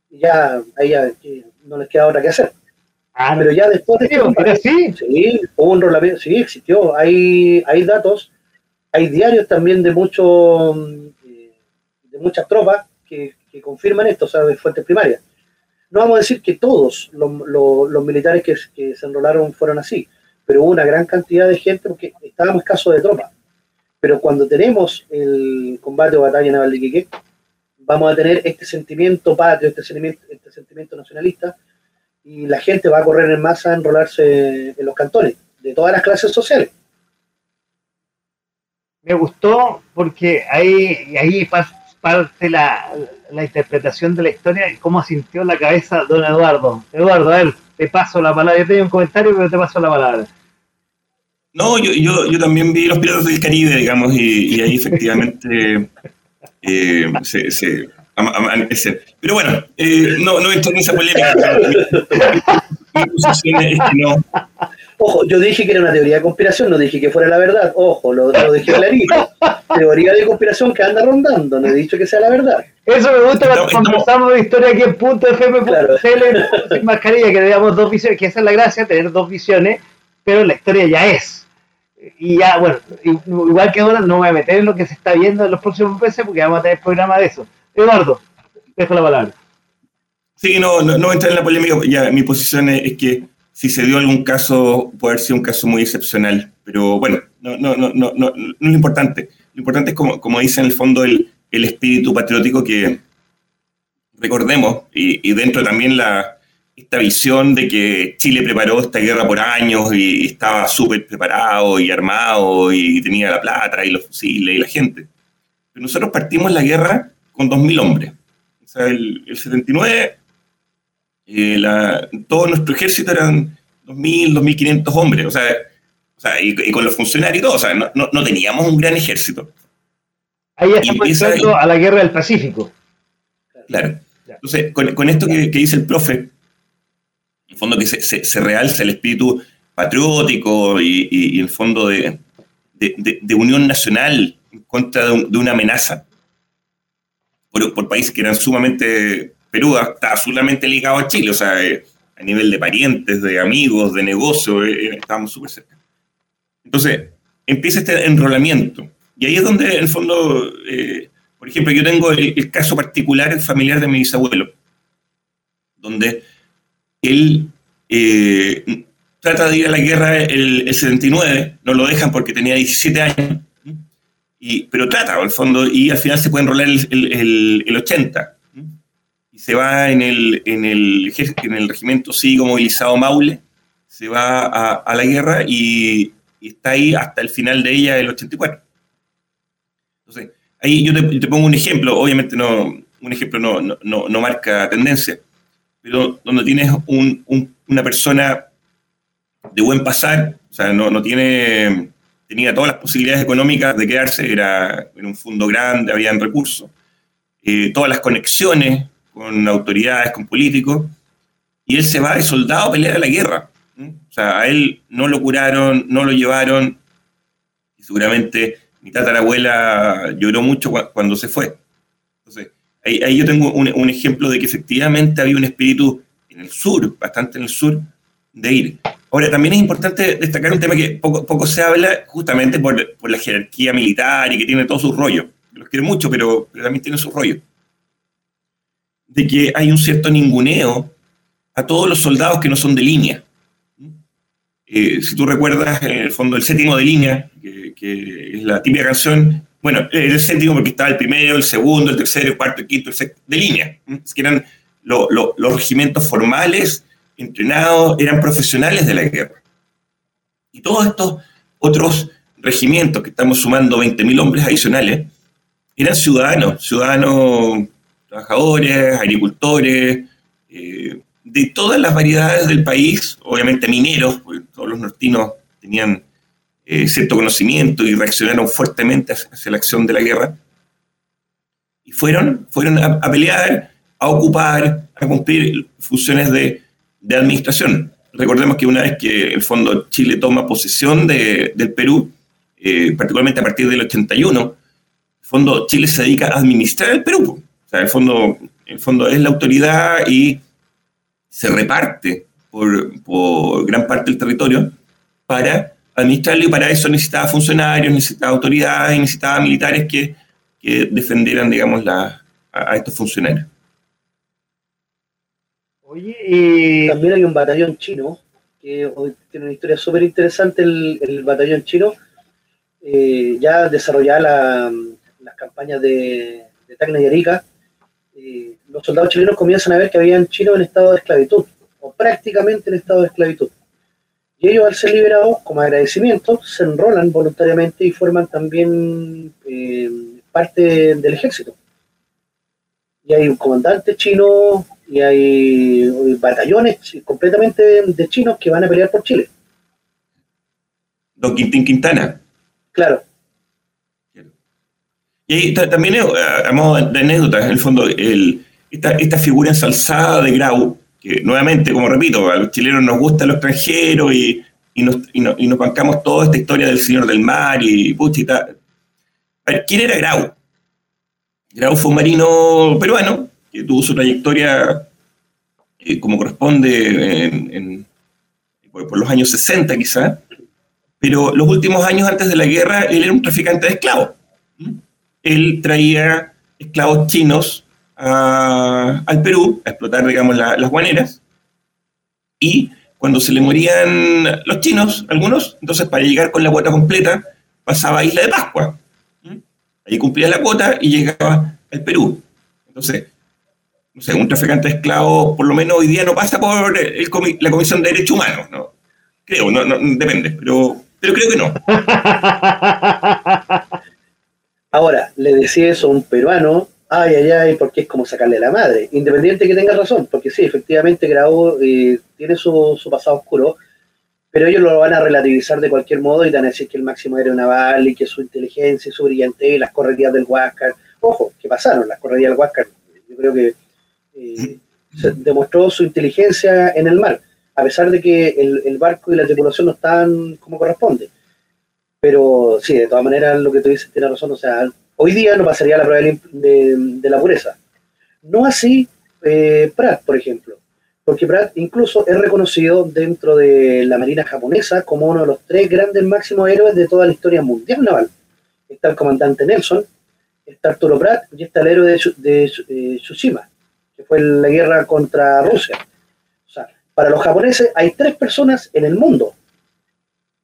Y ya ahí ya, no les queda otra que hacer. Ah, pero ya después de sí, sí, hubo un enrolamiento, sí, existió. Hay, hay datos, hay diarios también de muchos de muchas tropas que, confirman esto, o sea, de fuentes primarias. No vamos a decir que todos los, militares que, se enrolaron fueron así, pero hubo una gran cantidad de gente porque estábamos escasos de tropas. Pero cuando tenemos el combate o batalla naval de Iquique, vamos a tener este sentimiento patrio, este sentimiento, este sentimiento nacionalista, y la gente va a correr en masa a enrolarse en los cantones, de todas las clases sociales. Me gustó porque ahí, ahí parte la, la interpretación de la historia y cómo sintió la cabeza don Eduardo. Eduardo, a ver, te paso la palabra. Yo tengo un comentario, pero te paso la palabra. No, yo, yo, yo también vi Los Piratas del Caribe, digamos, y, ahí efectivamente eh, se, se pero bueno, eh, no, no entro en esa polémica. Mi posición es que no, Ojo, yo dije que era una teoría de conspiración, no dije que fuera la verdad. Ojo, lo, lo dije clarito. teoría de conspiración que anda rondando, no he dicho que sea la verdad. Eso me gusta cuando conversamos de historia aquí en punto FM claro. sin mascarilla, que teníamos dos visiones, que esa es la gracia, tener dos visiones, pero la historia ya es. Y ya, bueno, igual que ahora no voy a meter en lo que se está viendo en los próximos meses porque vamos a tener programa de eso. Eduardo, dejo la palabra. Sí, no, no, no entrar en la polémica, ya mi posición es que si se dio algún caso, puede haber sido un caso muy excepcional, pero bueno, no, no, no, no, no, es lo importante. Lo importante es, como, como dice en el fondo, el, el espíritu patriótico que recordemos, y, dentro también la, esta visión de que Chile preparó esta guerra por años y, estaba súper preparado y armado y tenía la plata y los fusiles y la gente. Pero nosotros partimos la guerra con 2.000 hombres. O sea, el, el 79 eh, todo nuestro ejército eran 2.000, 2.500 hombres, o sea, y, con los funcionarios y todo, o sea, no, teníamos un gran ejército. Ahí estamos entrando a la guerra del Pacífico. Claro. Entonces, con, esto que, dice el profe, fondo que se, realza el espíritu patriótico y, en el fondo de, unión nacional en contra de, una amenaza por, por, países que eran sumamente Perú está absolutamente ligado a Chile, o sea, eh, a nivel de parientes, de amigos, de negocio, eh, eh, estábamos súper cerca. Entonces, empieza este enrolamiento. Y ahí es donde, en el fondo, por ejemplo, yo tengo el, caso particular familiar de mi bisabuelo, donde él trata de ir a la guerra el, 79, no lo dejan porque tenía 17 años, y, pero trata, al fondo, y al final se puede enrolar el, el 80 se va en el, en el, en el regimiento cívico movilizado Maule, se va a, la guerra y, está ahí hasta el final de ella, el 84. Entonces, ahí yo te, pongo un ejemplo, obviamente no, un ejemplo no, no, marca tendencia, pero donde tienes una persona de buen pasar, o sea, no, no tiene, tenía todas las posibilidades económicas de quedarse, era en un fondo grande, habían recursos, eh, todas las conexiones con autoridades, con políticos, y él se va de soldado a pelear a la guerra. O sea, a él no lo curaron, no lo llevaron, y seguramente mi tatarabuela lloró mucho cuando se fue. Entonces, ahí, yo tengo un, ejemplo de que efectivamente había un espíritu en el sur, bastante en el sur, de ir. Ahora, también es importante destacar un tema que poco, poco se habla justamente por, la jerarquía militar y que tiene todos sus rollos. Los quiero mucho, pero, pero también tiene sus rollos de que hay un cierto ninguneo a todos los soldados que no son de línea. Eh, si tú recuerdas, en el fondo, el séptimo de línea, que, es la típica canción, bueno, el séptimo porque estaba el primero, el segundo, el tercero, el cuarto, el quinto, el sexto, de línea, que eran los regimientos formales, entrenados, eran profesionales de la guerra. Y todos estos otros regimientos que estamos sumando 20.000 hombres adicionales, eran ciudadanos, ciudadanos trabajadores, agricultores, eh, de todas las variedades del país, obviamente mineros, porque todos los nortinos tenían eh, cierto conocimiento y reaccionaron fuertemente hacia la acción de la guerra. Y fueron, fueron a, pelear, a ocupar, a cumplir funciones de, administración. Recordemos que una vez que el Fondo Chile toma posesión del Perú, eh, particularmente a partir del 81, el Fondo Chile se dedica a administrar el Perú. O sea, el fondo, el fondo es la autoridad y se reparte por, por gran parte del territorio para administrarlo y para eso necesitaba funcionarios, necesitaba autoridades, necesitaba militares que, que defendieran, digamos, la, a, estos funcionarios. Oye, también hay un batallón chino, que tiene una historia súper interesante, el, batallón chino, eh, ya desarrollaba las campañas de, de Tacna y Arica, eh, los soldados chilenos comienzan a ver que habían chinos en estado de esclavitud, o prácticamente en estado de esclavitud. Y ellos, al ser liberados, como agradecimiento, se enrolan voluntariamente y forman también eh, parte del ejército. Y hay un comandante chino y hay batallones completamente de chinos que van a pelear por Chile. Don Quintín Quintana. Claro. Y también, eh, modo de anécdota, en el fondo, el, esta, esta figura ensalzada de Grau, que nuevamente, como repito, a los chilenos nos gusta lo extranjero y, y, nos, y, nos bancamos toda esta historia del Señor del Mar y pucha ¿quién era Grau? Grau fue un marino peruano que tuvo su trayectoria eh, como corresponde en, por, los años 60 quizá, pero los últimos años antes de la guerra él era un traficante de esclavos. Él traía esclavos chinos al Perú a explotar, digamos, las guaneras. Y cuando se le morían los chinos, algunos, entonces para llegar con la cuota completa, pasaba a Isla de Pascua. Ahí cumplía la cuota y llegaba al Perú. Entonces, no sé, un traficante de esclavos, por lo menos hoy día no pasa por la Comisión de Derechos Humanos, ¿no? Creo, no, depende, pero, pero creo que no. Ahora, le decía eso a un peruano ay, ay, ay, porque es como sacarle la madre. Independiente que tenga razón, porque sí, efectivamente Grau eh, tiene su, pasado oscuro, pero ellos lo van a relativizar de cualquier modo y van a decir que el máximo era naval y que su inteligencia y su brillante y las correrías del Huáscar. Ojo, ¿qué pasaron? Las correrías del Huáscar, yo creo que eh, demostró su inteligencia en el mar, a pesar de que el, el barco y la tripulación no estaban como corresponde. Pero sí, de todas maneras, lo que tú dices tiene razón, o sea, hoy día no pasaría la prueba de, la pureza. No así eh, Pratt, por ejemplo, porque Pratt incluso es reconocido dentro de la Marina japonesa como uno de los tres grandes máximos héroes de toda la historia mundial naval. Está el comandante Nelson, está Arturo Pratt y está el héroe de, Tsushima, que fue la guerra contra Rusia. O sea, para los japoneses hay tres personas en el mundo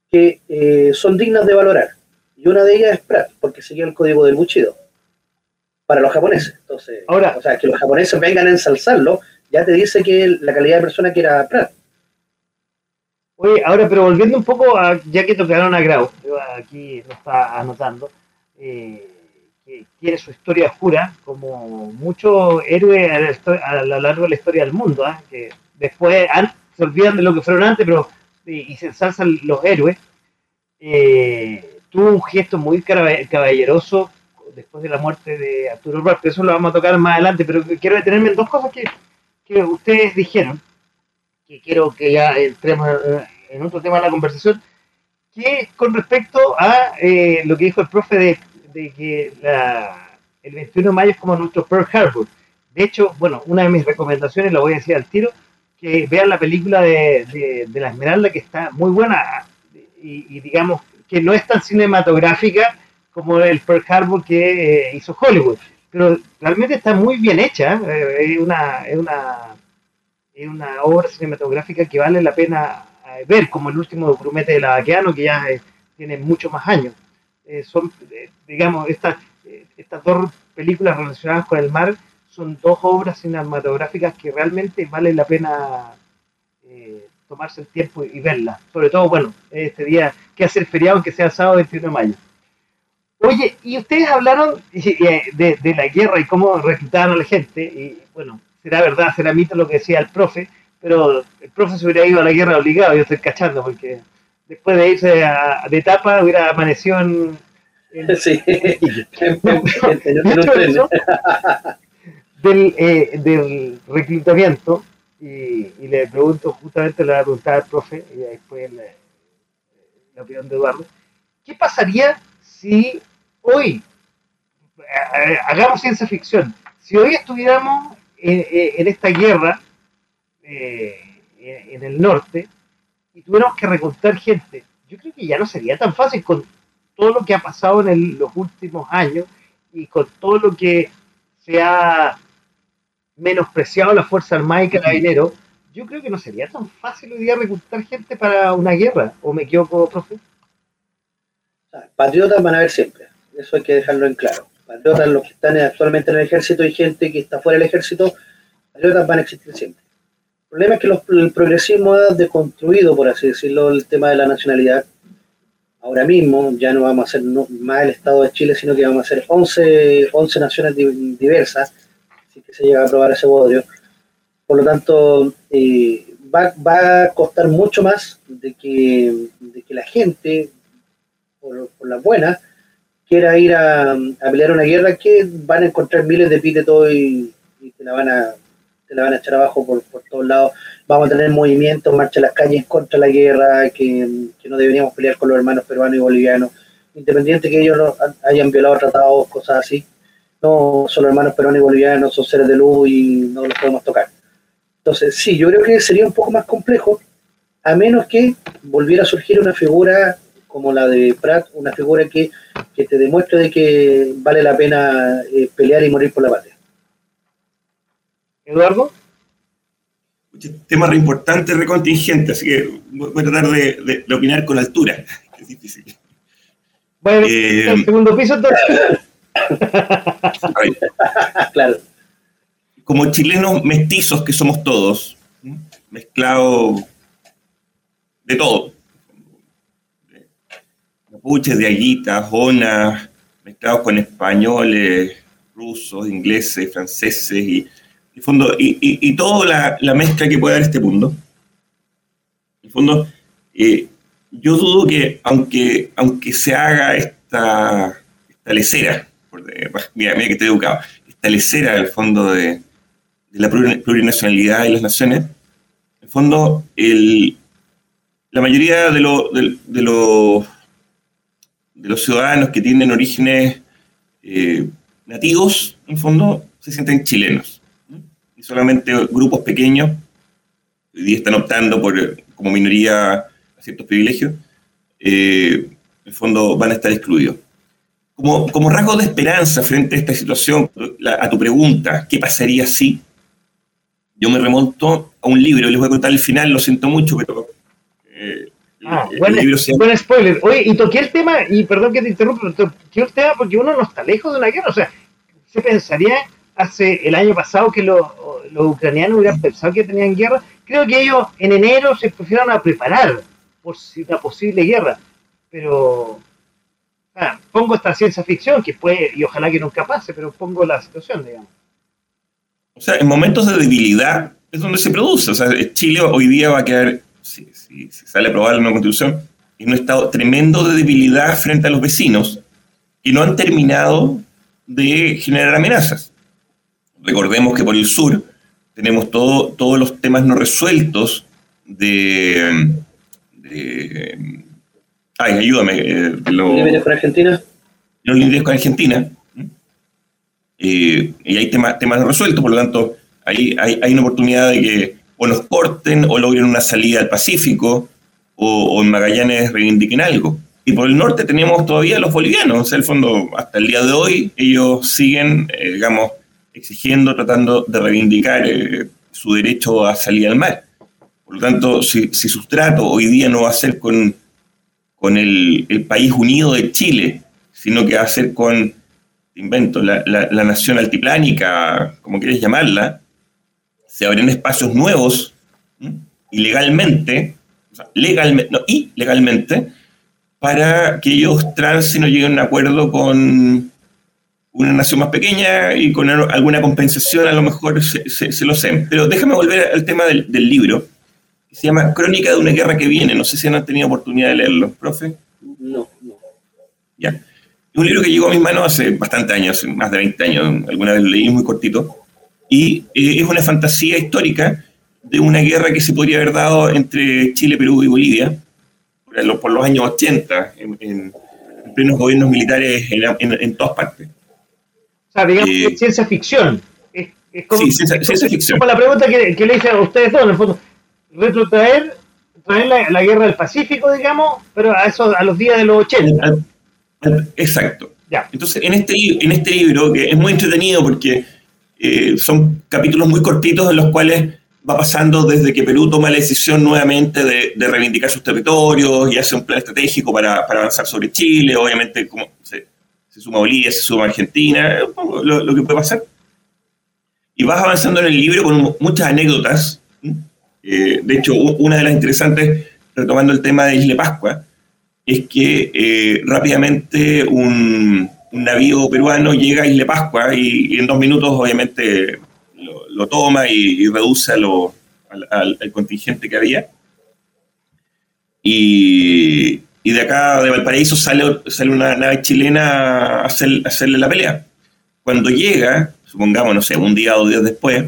que eh, son dignas de valorar y una de ellas es Pratt, porque seguía el código del Bushido para los japoneses. Entonces, Ahora, o sea, que los japoneses vengan a ensalzarlo, ya te dice que la calidad de persona que era Pratt. Oye, ahora, pero volviendo un poco a, ya que tocaron a Grau, aquí lo está anotando, eh, que tiene su historia oscura, como muchos héroes a, lo largo de la historia del mundo, ¿ah? que después se olvidan de lo que fueron antes, pero y, se ensalzan los héroes. Eh, tuvo un gesto muy caballeroso después de la muerte de Arturo Prat, eso lo vamos a tocar más adelante, pero quiero detenerme en dos cosas que, que ustedes dijeron, que quiero que ya entremos en otro tema de la conversación, que con respecto a eh, lo que dijo el profe de, que el 21 de mayo es como nuestro Pearl Harbor. De hecho, bueno, una de mis recomendaciones, la voy a decir al tiro, que vean la película de, de, La Esmeralda, que está muy buena y digamos, que no es tan cinematográfica como el Pearl Harbor que eh, hizo Hollywood, pero realmente está muy bien hecha, eh, es, una, es, una, es una obra cinematográfica que vale la pena eh, ver, como el último grumete de la Vaqueano, que ya tiene muchos más años. son, digamos, estas, estas dos películas relacionadas con el mar son dos obras cinematográficas que realmente vale la pena tomarse el tiempo y verla. Sobre todo, bueno, este día que hace el feriado, que sea sábado 21 de mayo. Oye, y ustedes hablaron de, de, la guerra y cómo reclutaban a la gente, y bueno, será verdad, será mito lo que decía el profe, pero el profe se hubiera ido a la guerra obligado, yo estoy cachando, porque después de irse a, de etapa hubiera amanecido en... sí, del, eh, del reclutamiento, y, le pregunto, justamente le voy a preguntar al profe, y después la, la opinión de Eduardo, ¿qué pasaría si hoy, hagamos ciencia ficción, si hoy estuviéramos en, esta guerra eh, en el norte y tuviéramos que reclutar gente, yo creo que ya no sería tan fácil con todo lo que ha pasado en los últimos años y con todo lo que se ha menospreciado la Fuerza Armada y Carabineros, yo creo que no sería tan fácil hoy día reclutar gente para una guerra, ¿o me equivoco, profe? Patriotas van a haber siempre, eso hay que dejarlo en claro. Patriotas, los que están actualmente en el ejército y gente que está fuera del ejército, patriotas van a existir siempre. El problema es que el progresismo ha deconstruido, por así decirlo, el tema de la nacionalidad. Ahora mismo ya no vamos a ser más el Estado de Chile, sino que vamos a ser 11, 11 naciones diversas, que se llega a aprobar ese bodrio. Por lo tanto, eh, va, va, a costar mucho más de que, de que la gente, por, por las buenas, quiera ir a, pelear una guerra que van a encontrar miles de pítetos y, y te la van a te la van a echar abajo por, por todos lados. Vamos a tener movimientos, marcha en las calles contra la guerra, que, no deberíamos pelear con los hermanos peruanos y bolivianos, independiente que ellos hayan violado tratados, cosas así. No son los hermanos peruanos y bolivianos, son seres de luz y no los podemos tocar. Entonces, sí, yo creo que sería un poco más complejo, a menos que volviera a surgir una figura como la de Pratt, una figura que, te demuestre de que vale la pena eh, pelear y morir por la patria. Eduardo. Tema re importante, re contingente, así que voy a tratar de, opinar con altura. Es difícil. Bueno, eh, el segundo piso claro. Como chilenos mestizos que somos todos, mezclados de todo, mapuches, diaguitas, jonas, mezclados con españoles, rusos, ingleses, franceses y, y, fondo, y, y, toda la, mezcla que puede dar este mundo. Fondo, eh, yo dudo que aunque, aunque se haga esta, esta lecera, mira, mira que estoy educado, esta lecera el fondo de, de la plurinacionalidad y las naciones, en el fondo, el, la mayoría de, de, de los de ciudadanos que tienen orígenes eh, nativos, en fondo, se sienten chilenos. Y solamente grupos pequeños, hoy día están optando por, como minoría a ciertos privilegios, eh, en fondo van a estar excluidos. Como, como rasgo de esperanza frente a esta situación, a tu pregunta, ¿qué pasaría si? Yo me remonto a un libro, les voy a contar el final, lo siento mucho, pero eh, Ah, buen, spoiler. Oye, y toqué el tema, y perdón que te interrumpa, pero toqué el tema porque uno no está lejos de una guerra. O sea, se pensaría hace el año pasado que los, ucranianos hubieran pensado que tenían guerra. Creo que ellos en enero se pusieron a preparar por una posible guerra. Pero pongo esta ciencia ficción que puede, y ojalá que nunca pase, pero pongo la situación, digamos. O sea, en momentos de debilidad es donde se produce. O sea, Chile hoy día va a quedar si, sale aprobada la nueva constitución, en un estado tremendo de debilidad frente a los vecinos y no han terminado de generar amenazas. Recordemos que por el sur tenemos todo, todos los temas no resueltos de... ay, ayúdame. Eh, ¿Los límites con Argentina? Los límites con Argentina. Eh, y hay temas, temas resueltos, por lo tanto, hay, hay una oportunidad de que o nos corten o logren una salida al Pacífico o, en Magallanes reivindiquen algo. Y por el norte tenemos todavía los bolivianos, o sea, el fondo, hasta el día de hoy, ellos siguen, eh, digamos, exigiendo, tratando de reivindicar eh, su derecho a salir al mar. Por lo tanto, si, si su trato hoy día no va a ser con, con el, país unido de Chile, sino que va a ser con, invento, la, la nación altiplánica, como quieres llamarla, se abren espacios nuevos y legalmente, legalmente, no, y legalmente, para que ellos trans no lleguen a un acuerdo con una nación más pequeña y con alguna compensación a lo mejor se, lo sé. Pero déjame volver al tema del, libro, que se llama Crónica de una guerra que viene. No sé si han tenido oportunidad de leerlo, profe. No, no. Ya. Es un libro que llegó a mis manos hace bastante años, más de 20 años, alguna vez lo leí muy cortito, y eh, es una fantasía histórica de una guerra que se podría haber dado entre Chile, Perú y Bolivia por los años 80, en, en plenos gobiernos militares en todas partes sea, digamos que es ciencia ficción. Es, como, sí, ciencia, ficción. Como la pregunta que, le hice a ustedes dos, en el fondo, retrotraer traer la, guerra del Pacífico, digamos, pero a eso a los días de los 80. Exacto. Ya. Entonces, en este, en este libro, que es muy entretenido porque eh, son capítulos muy cortitos en los cuales va pasando desde que Perú toma la decisión nuevamente de, reivindicar sus territorios y hace un plan estratégico para, para avanzar sobre Chile, obviamente como se, se suma Bolivia, se suma Argentina, lo, lo, que puede pasar. Y vas avanzando en el libro con muchas anécdotas. Eh, de hecho, una de las interesantes, retomando el tema de Isla Pascua, es que eh, rápidamente un, navío peruano llega a Isla Pascua y, en dos minutos obviamente lo, toma y, reduce al, al, contingente que había. Y, y de acá, de Valparaíso, sale, sale una nave chilena a, hacerle la pelea. Cuando llega, supongamos, no sé, un día o dos días después,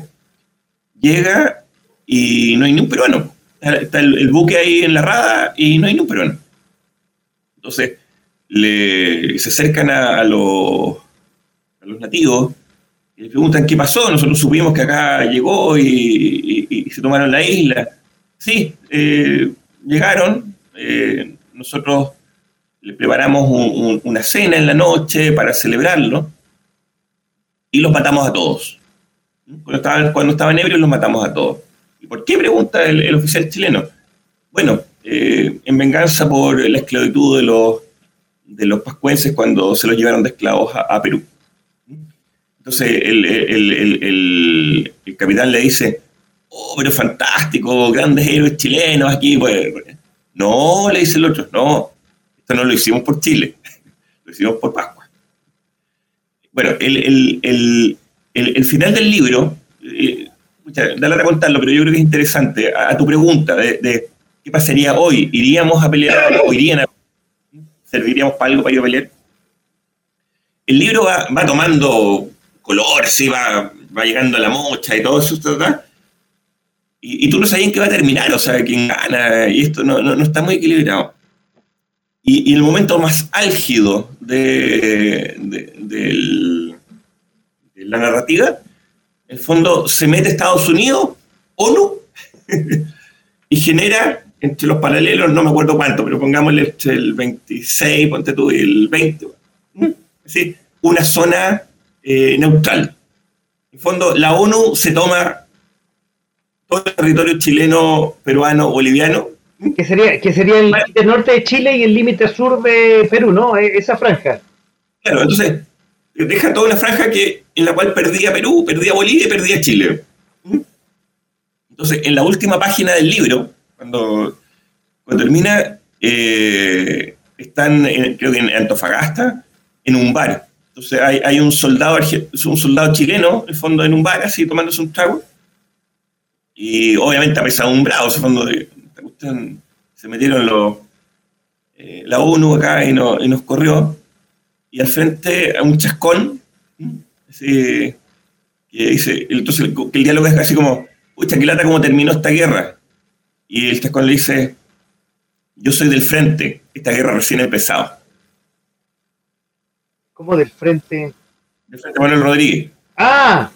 llega y no hay ni un peruano. Está el, buque ahí en la rada y no hay ni un peruano. Entonces, le, se acercan a, los, nativos y le preguntan qué pasó. Nosotros supimos que acá llegó y, se tomaron la isla. Sí, eh, llegaron, eh, nosotros le preparamos una cena en la noche para celebrarlo y los matamos a todos. Cuando estaban, cuando estaban ebrios los matamos a todos. ¿Y por qué? Pregunta el, oficial chileno. Bueno, eh, en venganza por la esclavitud de los, de los pascuenses cuando se los llevaron de esclavos a, Perú. Entonces el, el, capitán le dice, oh, pero fantástico, grandes héroes chilenos aquí, pues no, le dice el otro, no, esto no lo hicimos por Chile, lo hicimos por Pascua. Bueno, el, final del libro, eh, dale a contarlo, pero yo creo que es interesante. A, tu pregunta de, qué pasaría hoy, ¿iríamos a pelear o irían a serviríamos para algo para ir a pelear? El libro va, tomando color, sí, va, va llegando a la mocha y todo eso, ¿verdad? y, tú no sabías en qué va a terminar, o sea, quién gana, y esto no, no, está muy equilibrado. Y, el momento más álgido de, de, la narrativa, el fondo se mete Estados Unidos, ONU, y genera entre los paralelos, no me acuerdo cuánto, pero pongámosle el 26, ponte tú, el 20, ¿sí? una zona eh, neutral. En el fondo, la ONU se toma todo el territorio chileno, peruano, boliviano. Que sería, que sería el límite norte de Chile y el límite sur de Perú, ¿no? E, esa franja. Claro, entonces deja toda una franja que, en la cual perdía Perú, perdía Bolivia y perdía Chile. Entonces, en la última página del libro, cuando, cuando termina, eh, están, creo que en Antofagasta, en un bar. Entonces hay, hay un soldado un soldado chileno, en el fondo, en un bar, así tomándose un trago, y obviamente apesadumbrados, en fondo de, se metieron los, eh, la ONU acá y, y, nos corrió. Y al frente a un chascón, así, que dice, entonces el, diálogo es así como, pucha, qué lata cómo terminó esta guerra. Y el chascón le dice, yo soy del frente, esta guerra recién ha empezado. ¿Cómo del frente? Del frente Manuel Rodríguez. Ah,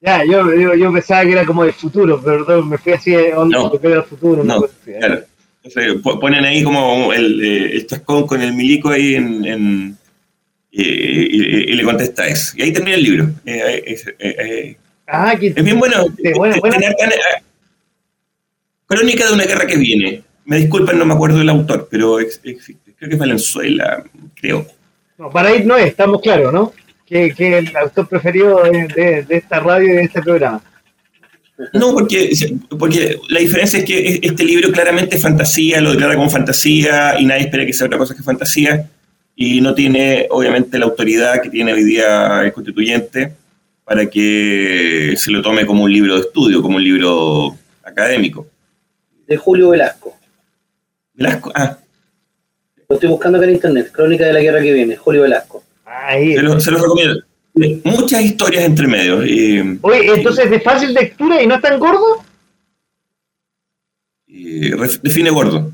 ya, yo, yo, yo, pensaba que era como el futuro, perdón, me fui así, onda, no, era el futuro. No, claro. Entonces, ponen ahí como el, eh, el chascón con el milico ahí en, en y, le contesta eso. Y ahí termina el libro. Eh, eh, ah, es bien bueno. bueno, bueno. Crónica de una guerra que viene. Me disculpan, no me acuerdo del autor, pero. Creo que es Valenzuela, creo. No, para ir no es, estamos claros, ¿no? que, el autor preferido de, esta radio y de este programa. No, porque, porque la diferencia es que este libro claramente es fantasía, lo declara como fantasía y nadie espera que sea otra cosa que fantasía y no tiene obviamente la autoridad que tiene hoy día el constituyente para que se lo tome como un libro de estudio, como un libro académico. De Julio Velasco. Velasco, ah. Lo estoy buscando acá en internet, Crónica de la Guerra que viene, Julio Velasco. Ahí. Se los recomiendo. Muchas historias entre medio. Oye, entonces, ¿de fácil lectura y no tan gordo? define gordo.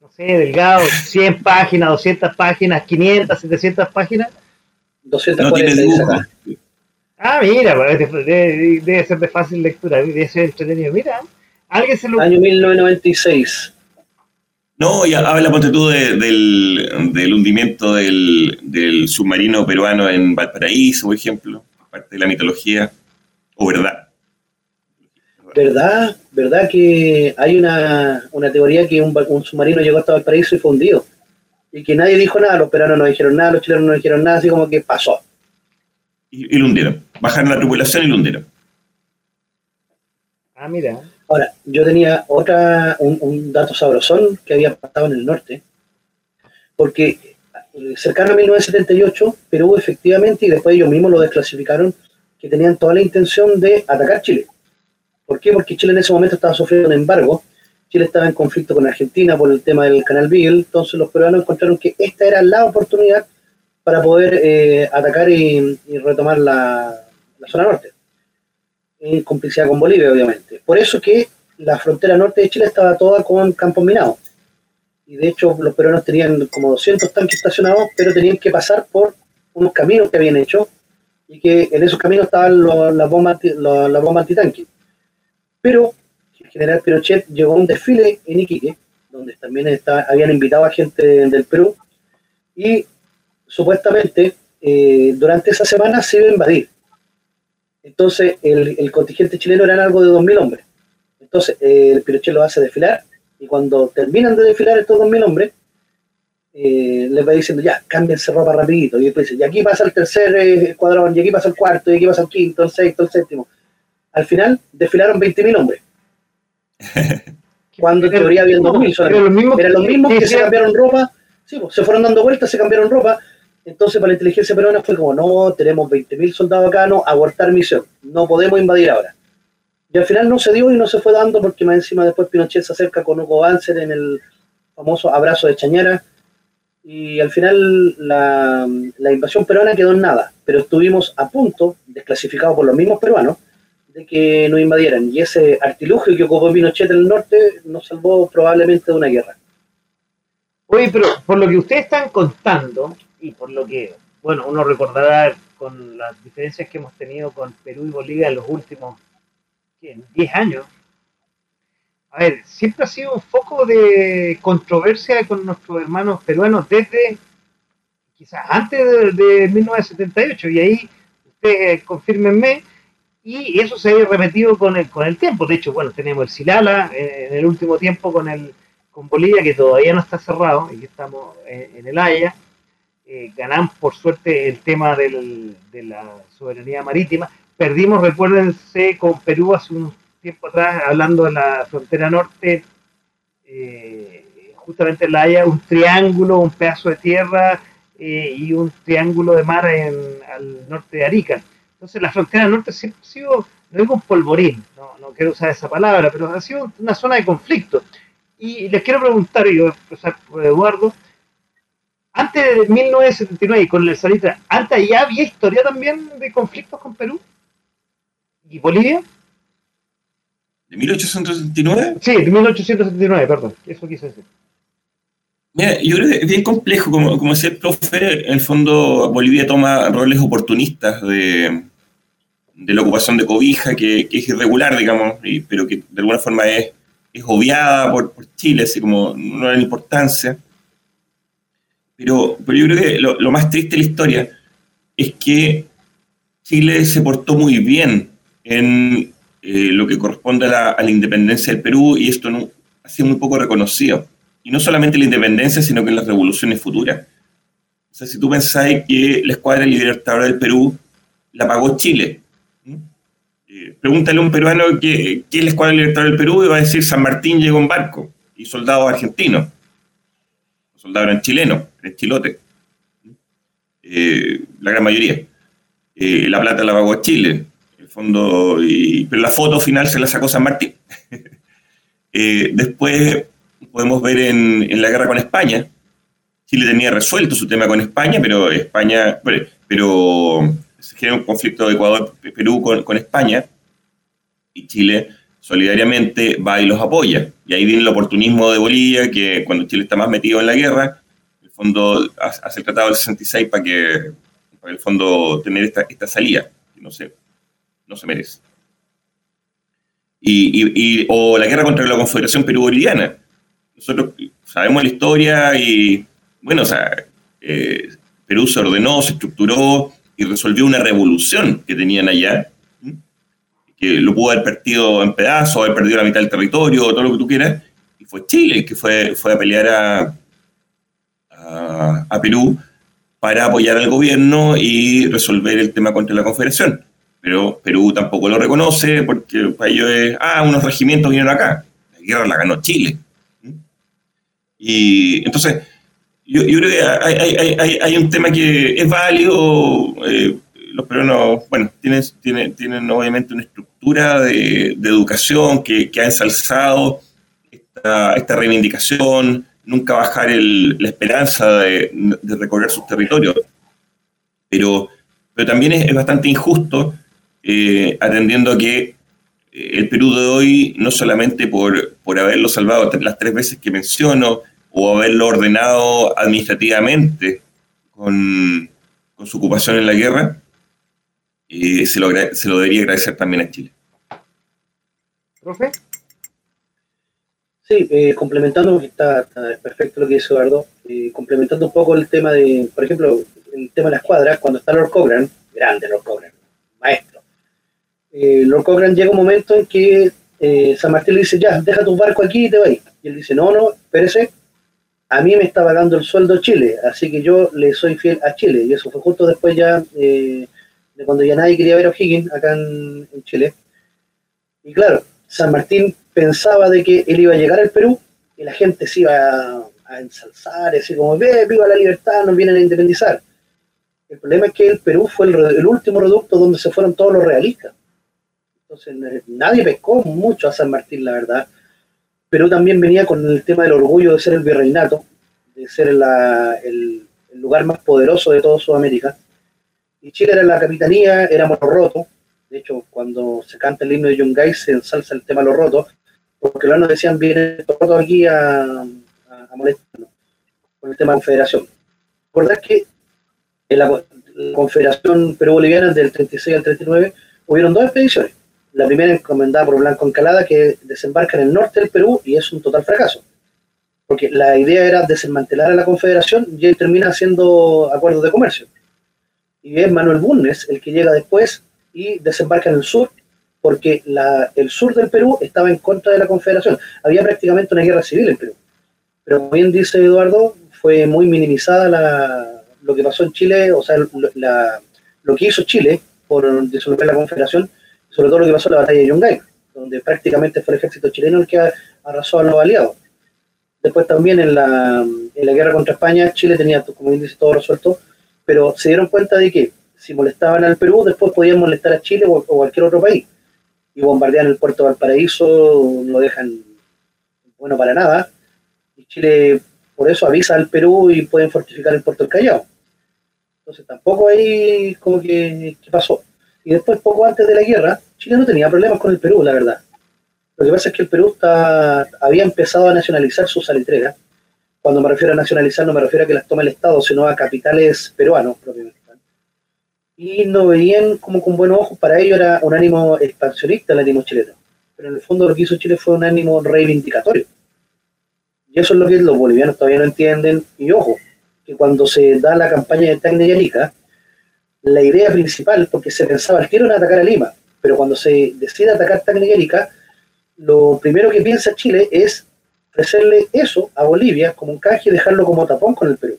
No sé, delgado, 100 páginas, 200 páginas, 500, 700 páginas. 240 Ah, mira, pues, debe, debe, ser de fácil lectura, debe ser entretenido. Mira, alguien se lo. Año 1996. No, ya habla, ponte tú, del, del, hundimiento del, del, submarino peruano en Valparaíso, por ejemplo, parte de la mitología, o verdad. ¿Verdad? ¿Verdad que hay una, una teoría que un, un, submarino llegó hasta Valparaíso y fue hundido? Y que nadie dijo nada, los peruanos no dijeron nada, los chilenos no dijeron nada, así como que pasó. Y, y lo hundieron. Bajaron la tripulación y lo hundieron. Ah, mira. Ahora, yo tenía otra, un, dato sabrosón que había pasado en el norte, porque eh, cercano a 1978, Perú efectivamente, y después ellos mismos lo desclasificaron, que tenían toda la intención de atacar Chile. ¿Por qué? Porque Chile en ese momento estaba sufriendo un embargo, Chile estaba en conflicto con Argentina por el tema del canal Beagle, entonces los peruanos encontraron que esta era la oportunidad para poder eh, atacar y, retomar la zona norte en complicidad con Bolivia, obviamente. Por eso que la frontera norte de Chile estaba toda con campos minados. Y de hecho los peruanos tenían como 200 tanques estacionados, pero tenían que pasar por unos caminos que habían hecho y que en esos caminos estaban las bombas la, bomba antitanque. Pero el general Pinochet llegó a un desfile en Iquique, donde también está, habían invitado a gente del Perú, y supuestamente eh, durante esa semana se iba a invadir. Entonces, el, contingente chileno era algo de 2.000 hombres. Entonces, eh, el Pinochet lo hace desfilar y cuando terminan de desfilar estos 2.000 hombres, eh, les va diciendo, ya, cámbiense ropa rapidito. Y después dice, y aquí pasa el tercer eh, escuadrón, y aquí pasa el cuarto, y aquí pasa el quinto, el sexto, el séptimo. Al final, desfilaron 20.000 hombres. cuando en teoría habían 2.000 solamente. Eran los mismos que se cambiaron ropa, sí, pues, se fueron dando vueltas, se cambiaron ropa, entonces para la inteligencia peruana fue como, no, tenemos 20.000 soldados acá, no, abortar misión, no podemos invadir ahora. Y al final no se dio y no se fue dando porque más encima después Pinochet se acerca con Hugo Banzer en el famoso abrazo de Chañara y al final la, invasión peruana quedó en nada, pero estuvimos a punto, desclasificados por los mismos peruanos, de que nos invadieran. Y ese artilugio que ocupó Pinochet en el norte nos salvó probablemente de una guerra. Oye, pero por lo que ustedes están contando, y por lo que, bueno, uno recordará con las diferencias que hemos tenido con Perú y Bolivia en los últimos 10 años. A ver, siempre ha sido un foco de controversia con nuestros hermanos peruanos desde quizás antes de, 1978 y ahí ustedes confirmenme y eso se ha repetido con el, con el tiempo. De hecho, bueno, tenemos el Silala eh, en el último tiempo con el con Bolivia que todavía no está cerrado y que estamos eh, en el Haya eh, ganamos por suerte el tema de la soberanía marítima. Perdimos, recuérdense, con Perú hace un tiempo atrás, hablando de la frontera norte, eh, justamente en la Haya, un triángulo, un pedazo de tierra eh, y un triángulo de mar al norte de Arica. Entonces la frontera norte siempre ha sido, no digo un polvorín, no, no quiero usar esa palabra, pero ha sido una zona de conflicto. Y les quiero preguntar, yo, por Eduardo, antes de 1979 con el Salita, ¿antes ya había historia también de conflictos con Perú y Bolivia? ¿De 1879? Sí, de 1879, perdón, eso quise decir. Mira, yo creo que es bien complejo, como, como decía el profe, en el fondo Bolivia toma roles oportunistas de, de la ocupación de cobija, que, es irregular, digamos, pero que de alguna forma es, es obviada por, por Chile, así como no da importancia. Pero, pero yo creo que lo, más triste de la historia es que Chile se portó muy bien en eh, lo que corresponde a la, independencia del Perú y esto no, ha sido muy poco reconocido. Y no solamente la independencia, sino que en las revoluciones futuras. O sea, si tú pensáis que la Escuadra Libertadora del Perú la pagó Chile, Eh, pregúntale a un peruano qué, es la Escuadra Libertadora del Perú y va a decir San Martín llegó en barco y soldados argentinos. Los soldados eran chilenos, eran chilotes. Eh, la gran mayoría. Eh, la plata la pagó Chile, el fondo, y, pero la foto final se la sacó San Martín. después podemos ver en, la guerra con España, Chile tenía resuelto su tema con España, pero España, pero se genera un conflicto de Ecuador-Perú con, España y Chile solidariamente va y los apoya. Y ahí viene el oportunismo de Bolivia, que cuando Chile está más metido en la guerra, fondo hace el tratado del 66 para que, para el fondo tener esta, esta salida, que no se, no se merece. Y, o la guerra contra la Confederación Perú-Boliviana. Nosotros sabemos la historia y, bueno, o sea, eh, Perú se ordenó, se estructuró, y resolvió una revolución que tenían allá, que lo pudo haber perdido en pedazos, haber perdido la mitad del territorio, todo lo que tú quieras, y fue Chile que fue, fue a pelear a, a, Perú para apoyar al gobierno y resolver el tema contra la Confederación. Pero Perú tampoco lo reconoce porque para ellos es, ah, unos regimientos vinieron acá. La guerra la ganó Chile. Y entonces, yo, creo que hay, un tema que es válido. Eh, los peruanos, bueno, tienen, tienen, tienen obviamente una estructura de, educación que, ha ensalzado esta, reivindicación, nunca bajar la esperanza de, recorrer sus territorios. Pero, pero también es, bastante injusto eh, atendiendo a que eh, el Perú de hoy, no solamente por, por haberlo salvado las tres veces que menciono, o haberlo ordenado administrativamente con, su ocupación en la guerra, y se, lo, se lo debería agradecer también a Chile. ¿Profe? Sí, eh, complementando, está, perfecto lo que dice Eduardo, eh, complementando un poco el tema de, por ejemplo, el tema de la escuadra, cuando está Lord Cogran, grande Lord Cogran, maestro, eh, Lord Cogran llega un momento en que San Martín le dice, ya, deja tu barco aquí y te vas. Y él dice, no, no, espérese, a mí me estaba dando el sueldo Chile, así que yo le soy fiel a Chile. Y eso fue justo después ya eh, de cuando ya nadie quería ver a O'Higgins acá en, Chile. Y claro, San Martín pensaba de que él iba a llegar al Perú y la gente se iba a, ensalzar, así como, ve, viva la libertad, nos vienen a independizar. El problema es que el Perú fue el, el último reducto donde se fueron todos los realistas. Entonces nadie pescó mucho a San Martín, la verdad Perú también venía con el tema del orgullo de ser el virreinato, de ser el, lugar más poderoso de toda Sudamérica. Y Chile era la capitanía, éramos los rotos. De hecho, cuando se canta el himno de Yungay se ensalza el tema de los rotos, porque los decían, vienen los rotos aquí a, a, molestarnos con el tema de la confederación. Recordad que en la, la Confederación Perú-Boliviana del 36 al 39 hubieron dos expediciones la primera encomendada por Blanco Encalada, que desembarca en el norte del Perú y es un total fracaso. Porque la idea era desmantelar a la Confederación y él termina haciendo acuerdos de comercio. Y es Manuel Bunnes el que llega después y desembarca en el sur, porque el sur del Perú estaba en contra de la Confederación. Había prácticamente una guerra civil en Perú. Pero como bien dice Eduardo, fue muy minimizada lo que pasó en Chile, o sea, lo que hizo Chile por disolver la Confederación sobre todo lo que pasó en la batalla de Yungay, donde prácticamente fue el ejército chileno el que arrasó a los aliados. Después también en la, en la guerra contra España, Chile tenía, como bien dice, todo resuelto, pero se dieron cuenta de que si molestaban al Perú, después podían molestar a Chile o, cualquier otro país. Y bombardean el puerto de Valparaíso, no dejan bueno para nada. Y Chile por eso avisa al Perú y pueden fortificar el puerto del Callao. Entonces tampoco hay como que, ¿qué pasó. Y después, poco antes de la guerra, Chile no tenía problemas con el Perú, la verdad. Lo que pasa es que el Perú está, había empezado a nacionalizar sus salitreras. Cuando me refiero a nacionalizar, no me refiero a que las tome el Estado, sino a capitales peruanos propiamente. Y no veían como con buenos ojos, para ellos era un ánimo expansionista el ánimo chileno. Pero en el fondo lo que hizo Chile fue un ánimo reivindicatorio. Y eso es lo que los bolivianos todavía no entienden. Y ojo, que cuando se da la campaña de Tacna y la idea principal, porque se pensaba el tiro en atacar a Lima, pero cuando se decide atacar Tacna lo primero que piensa Chile es ofrecerle eso a Bolivia como un canje y dejarlo como tapón con el Perú.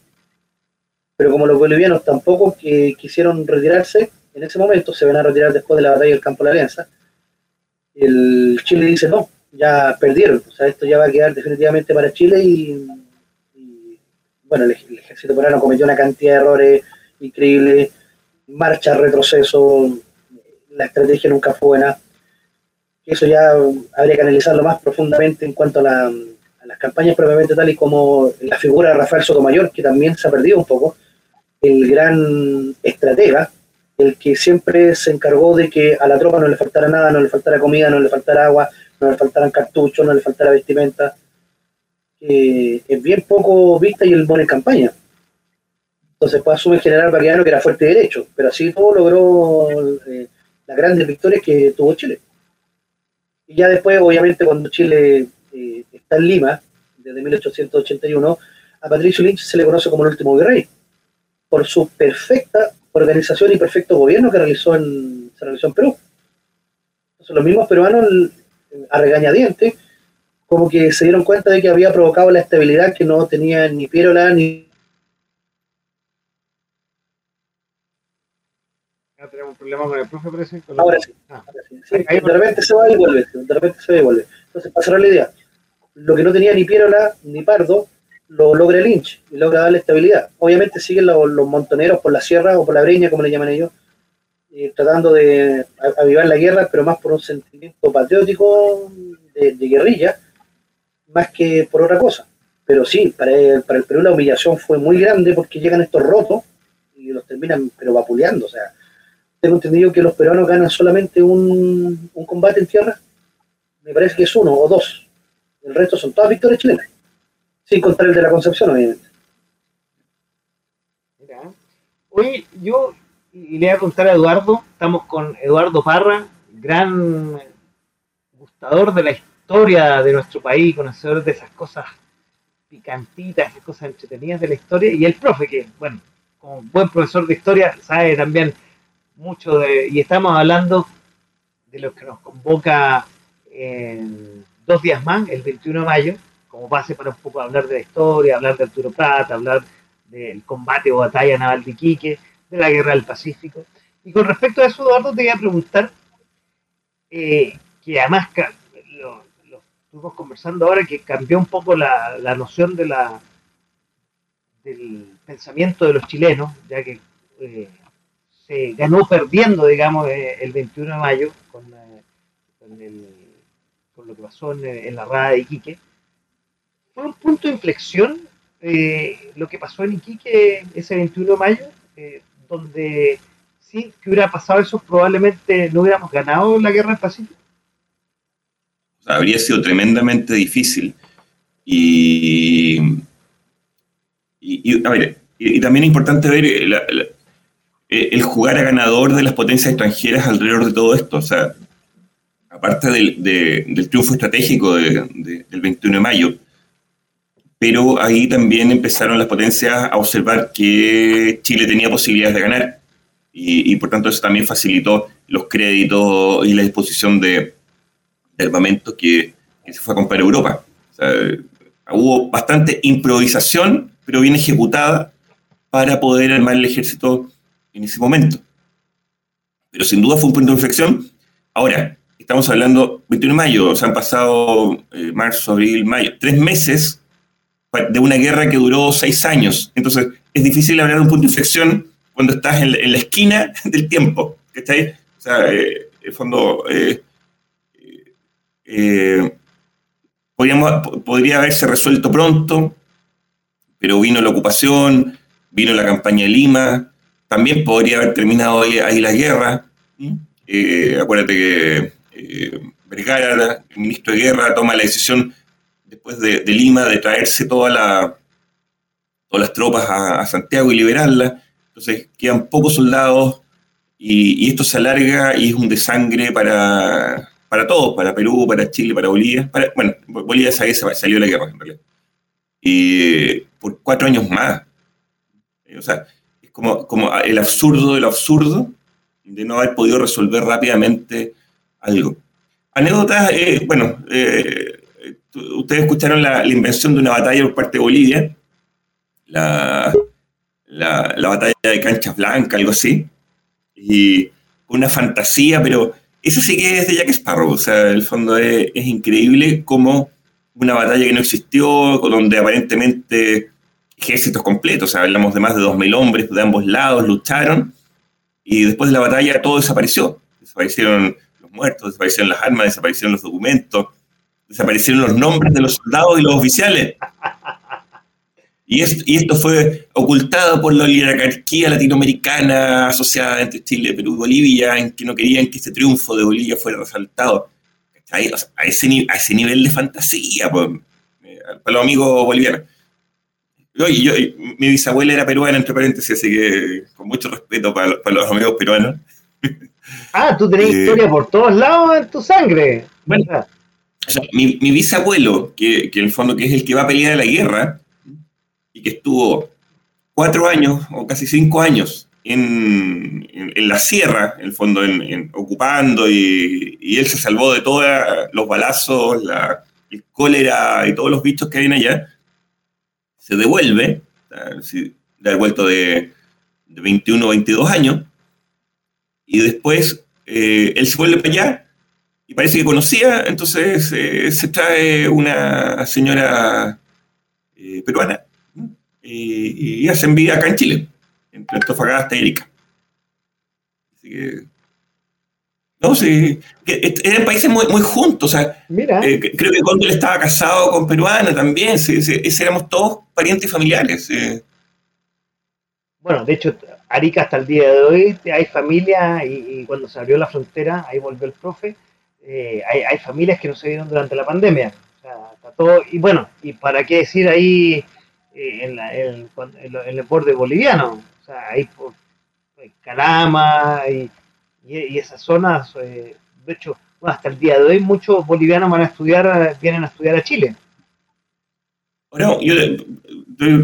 Pero como los bolivianos tampoco que quisieron retirarse, en ese momento se van a retirar después de la batalla del campo de la Alianza, el Chile dice no, ya perdieron, o sea, esto ya va a quedar definitivamente para Chile y, bueno, el, ejército peruano cometió una cantidad de errores increíbles, marcha, retroceso, la estrategia nunca fue buena. Eso ya habría que analizarlo más profundamente en cuanto a, las campañas propiamente tal y como la figura de Rafael Sotomayor, que también se ha perdido un poco, el gran estratega, el que siempre se encargó de que a la tropa no le faltara nada, no le faltara comida, no le faltara agua, no le faltaran cartuchos, no le faltara vestimenta, que es bien poco vista y el buen en campaña. Entonces pues asume el general Baquiano que era fuerte derecho, pero así todo logró eh, las grandes victorias que tuvo Chile. Y ya después, obviamente, cuando Chile eh, está en Lima, desde 1881, a Patricio Lynch se le conoce como el último virrey, por su perfecta organización y perfecto gobierno que realizó en, se realizó en Perú. Entonces, los mismos peruanos, a regañadientes, como que se dieron cuenta de que había provocado la estabilidad que no tenía ni Pierola ni. tenemos un problema con el profe, parece. Ahora sí. Ah. de repente se va y vuelve. De repente se va y vuelve. Entonces, cerrar la idea, lo que no tenía ni Pierola ni Pardo lo logra Lynch y logra darle estabilidad. Obviamente siguen los, montoneros por la sierra o por la breña, como le llaman ellos, eh, tratando de avivar la guerra, pero más por un sentimiento patriótico de, guerrilla, más que por otra cosa. Pero sí, para el, para el Perú la humillación fue muy grande porque llegan estos rotos y los terminan pero vapuleando. O sea, tengo entendido que los peruanos ganan solamente un, un combate en tierra. Me parece que es uno o dos. El resto son todas victorias chilenas. Sin contar el de la Concepción, obviamente. Mira, hoy yo le voy a contar a Eduardo, estamos con Eduardo Parra, gran gustador de la historia de nuestro país, conocedor de esas cosas picantitas, esas cosas entretenidas de la historia, y el profe, que, bueno, como buen profesor de historia, sabe también mucho de, y estamos hablando de lo que nos convoca en dos días más, el 21 de mayo, como base para un poco hablar de la historia, hablar de Arturo Prat, hablar del combate o batalla naval de Iquique, de la guerra del Pacífico. Y con respecto a eso, Eduardo, te voy a preguntar, eh, que además lo, estuvimos conversando ahora, que cambió un poco la, noción de la, del pensamiento de los chilenos, ya que eh, se ganó perdiendo, digamos, eh, el 21 de mayo con, con, lo que pasó en la rada de Iquique fue un punto de inflexión eh, lo que pasó en Iquique ese 21 de mayo, eh, donde sí, que hubiera pasado eso, probablemente no hubiéramos ganado la guerra del Pacífico. habría sido tremendamente difícil. Y, y, también es importante ver eh, el jugar a ganador de las potencias extranjeras alrededor de todo esto. O sea, aparte del, del triunfo estratégico del 21 de mayo, pero ahí también empezaron las potencias a observar que Chile tenía posibilidades de ganar y, por tanto eso también facilitó los créditos y la disposición de, armamento que, se fue a comprar a Europa. hubo bastante improvisación, pero bien ejecutada para poder armar el ejército en ese momento. Pero sin duda fue un punto de inflexión. Ahora, estamos hablando 21 de mayo, o sea, han pasado eh, marzo, abril, mayo, tres meses de una guerra que duró seis años. Entonces, es difícil hablar de un punto de inflexión cuando estás en, la esquina del tiempo. ¿Cachai? O sea, eh, en fondo, eh, eh, podría haberse resuelto pronto, pero vino la ocupación, vino la campaña de Lima, también podría haber terminado ahí, la guerra. acuérdate que Vergara, el ministro de Guerra, toma la decisión después de, Lima, de traerse toda la, todas las tropas a, Santiago y liberarlas. Entonces quedan pocos soldados y, esto se alarga y es un desangre para, para todos, para Perú, para Chile, para Bolivia. bueno, Bolivia salió de la guerra en realidad. Y por cuatro años más. O sea, es como, como el absurdo de lo absurdo de no haber podido resolver rápidamente algo. Anécdotas, eh, bueno, eh, ustedes escucharon la, invención de una batalla por parte de Bolivia, la, batalla de Canchas Blancas, algo así, y una fantasía, pero ese sí que es de Jack Sparrow, o sea, el fondo es, es increíble como una batalla que no existió, donde aparentemente ejércitos completos, o sea, hablamos de más de 2.000 hombres de ambos lados, lucharon, y después de la batalla todo desapareció. Desaparecieron los muertos, desaparecieron las armas, desaparecieron los documentos, desaparecieron los nombres de los soldados y los oficiales. Y, esto fue ocultado por la oligarquía latinoamericana asociada entre Chile, Perú y Bolivia, en que no querían que este triunfo de Bolivia fuera resaltado. a, ese, nivel de fantasía, pues, eh, para los amigos bolivianos. Yo, mi bisabuela era peruana, entre paréntesis, así que con mucho respeto para, los amigos peruanos. Ah, tú tenés eh, historia por todos lados en tu sangre. Bueno, mi, bisabuelo, que, en el fondo que es el que va a pelear la guerra, y que estuvo cuatro años o casi cinco años en, la sierra, en el fondo, ocupando, y, él se salvó de todos los balazos, la, el cólera y todos los bichos que hay allá, se devuelve, de haber vuelto de, de 21 o 22 años, y después eh, él se vuelve para allá y parece que conocía, entonces eh, se trae una señora eh, peruana y, hacen vida acá en Chile, entre Antofagasta y Erika. Así que. No, sí, eran países muy, muy juntos. O sea, eh, creo que cuando él estaba casado con peruana también, sí, éramos todos parientes y familiares. Bueno, de hecho, Arica hasta el día de hoy hay familia y, cuando se abrió la frontera, ahí volvió el profe, eh, hay, hay, familias que no se vieron durante la pandemia. O sea, está todo, y bueno, y para qué decir ahí eh, en, el borde boliviano, o sea, ahí por Calama y, y, esas zonas, eh, de hecho, hasta el día de hoy muchos bolivianos van a estudiar, vienen a estudiar a Chile. Bueno, yo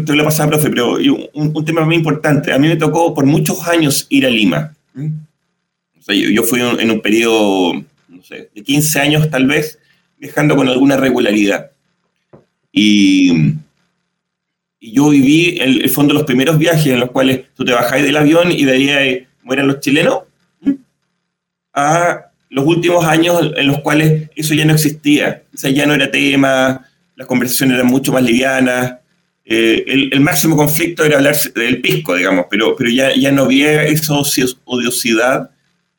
te, lo pasaba, profe, pero un, tema muy importante. A mí me tocó por muchos años ir a Lima. O sea, yo, fui en un periodo, no sé, de 15 años tal vez, viajando con alguna regularidad. Y y yo viví el, el fondo los primeros viajes en los cuales tú te bajáis del avión y veías mueren los chilenos, a los últimos años en los cuales eso ya no existía, o sea, ya no era tema, las conversaciones eran mucho más livianas, eh, el, máximo conflicto era hablar del pisco, digamos, pero, pero ya, ya no había esa odiosidad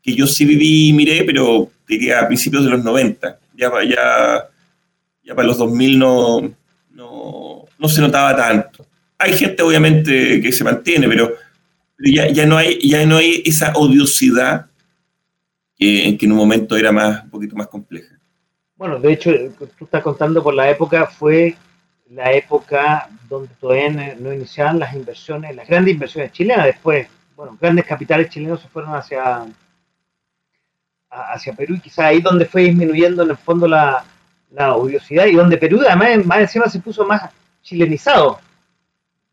que yo sí viví y miré, pero diría a principios de los 90, ya, ya, ya para los 2000 no, no, no se notaba tanto. Hay gente obviamente que se mantiene, pero, ya, ya, no hay, ya no hay esa odiosidad que, que en un momento era más, un poquito más compleja. Bueno, de hecho, tú estás contando por la época, fue la época donde todavía no iniciaban las inversiones, las grandes inversiones chilenas. Después, bueno, grandes capitales chilenos se fueron hacia, hacia Perú y quizás ahí donde fue disminuyendo en el fondo la, la odiosidad y donde Perú además más encima se puso más chilenizado.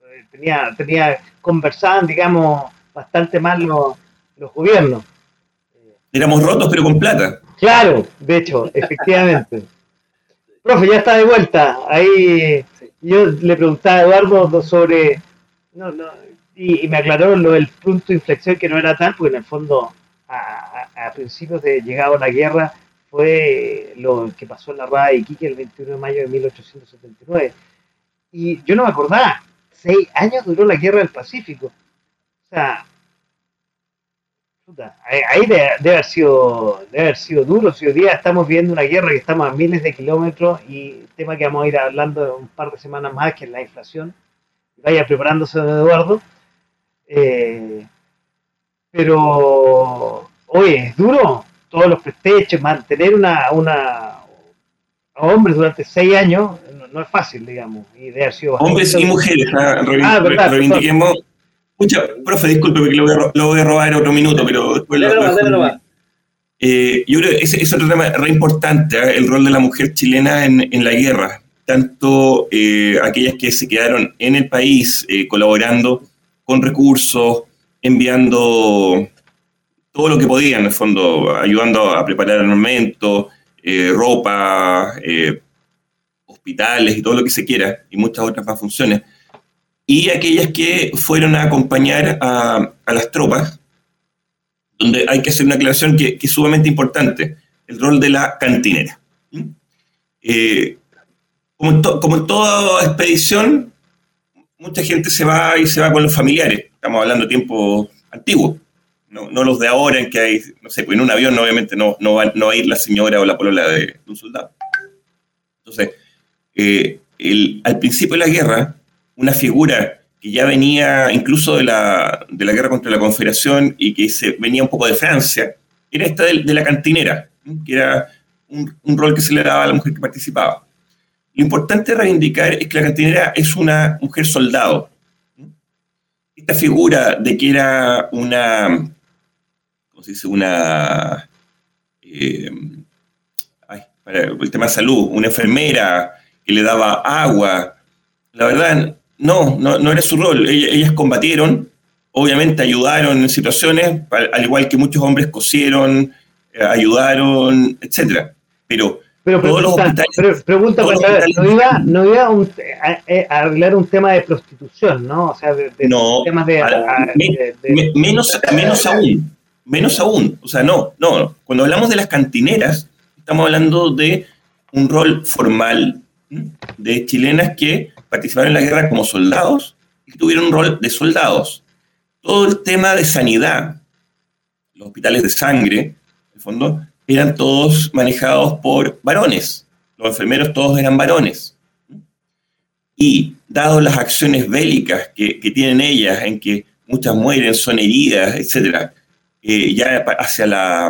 Eh, tenía, tenía, conversaban, digamos, bastante mal los, los gobiernos. Éramos rotos pero con plata. Claro, de hecho, efectivamente. Profe, ya está de vuelta. Ahí yo le preguntaba a Eduardo sobre... No, no, y, me aclaró lo del punto de inflexión que no era tal, porque en el fondo a, a principios de llegado a la guerra fue lo que pasó en la Rada de Iquique el 21 de mayo de 1879. Y yo no me acordaba, seis años duró la guerra del Pacífico. O sea, ahí debe, haber sido, debe haber sido duro. Si hoy día estamos viendo una guerra que estamos a miles de kilómetros y tema que vamos a ir hablando un par de semanas más, que es la inflación. Vaya preparándose, don Eduardo. Eh, pero, oye, es duro todos los prestechos, mantener una, una a hombres durante seis años no, es fácil, digamos. Y de sido hombres y mujeres, ah, ah reivindiquemos. Mucha, profe, disculpe porque lo voy, a, lo voy a robar otro minuto, pero después lo, eh, yo creo que ese es otro tema re importante, ¿eh? el rol de la mujer chilena en, en la guerra. Tanto eh, aquellas que se quedaron en el país eh, colaborando con recursos, enviando todo lo que podían, en el fondo, ayudando a preparar armamento, eh, ropa, eh, hospitales y todo lo que se quiera, y muchas otras más funciones. Y aquellas que fueron a acompañar a, las tropas, donde hay que hacer una aclaración que, es sumamente importante, el rol de la cantinera. Eh, como, en como, en toda expedición, mucha gente se va y se va con los familiares. Estamos hablando de tiempo antiguo, no, no los de ahora en que hay, no sé, pues en un avión obviamente no, no, va, no va a ir la señora o la polola de, un soldado. Entonces, eh, el, al principio de la guerra, una figura que ya venía incluso de la, de la guerra contra la Confederación y que se, venía un poco de Francia, era esta de, la cantinera, que era un, rol que se le daba a la mujer que participaba. Lo importante reivindicar es que la cantinera es una mujer soldado. Esta figura de que era una, ¿cómo se dice? Una, eh, para el tema de salud, una enfermera que le daba agua, la verdad no, no, no era su rol. Ellas, combatieron, obviamente ayudaron en situaciones, al, igual que muchos hombres cosieron, eh, ayudaron, etcétera. Pero, pero todos los hospitales, pregunta, no iba, no iba a, arreglar un tema de prostitución, ¿no? O sea, de, no, temas de, menos, menos aún, menos aún. O sea, no, no. Cuando hablamos de las cantineras, estamos hablando de un rol formal de chilenas que participaron en la guerra como soldados y tuvieron un rol de soldados. Todo el tema de sanidad, los hospitales de sangre, en el fondo, eran todos manejados por varones. Los enfermeros todos eran varones. Y dado las acciones bélicas que, tienen ellas, en que muchas mueren, son heridas, etc., eh, ya hacia la,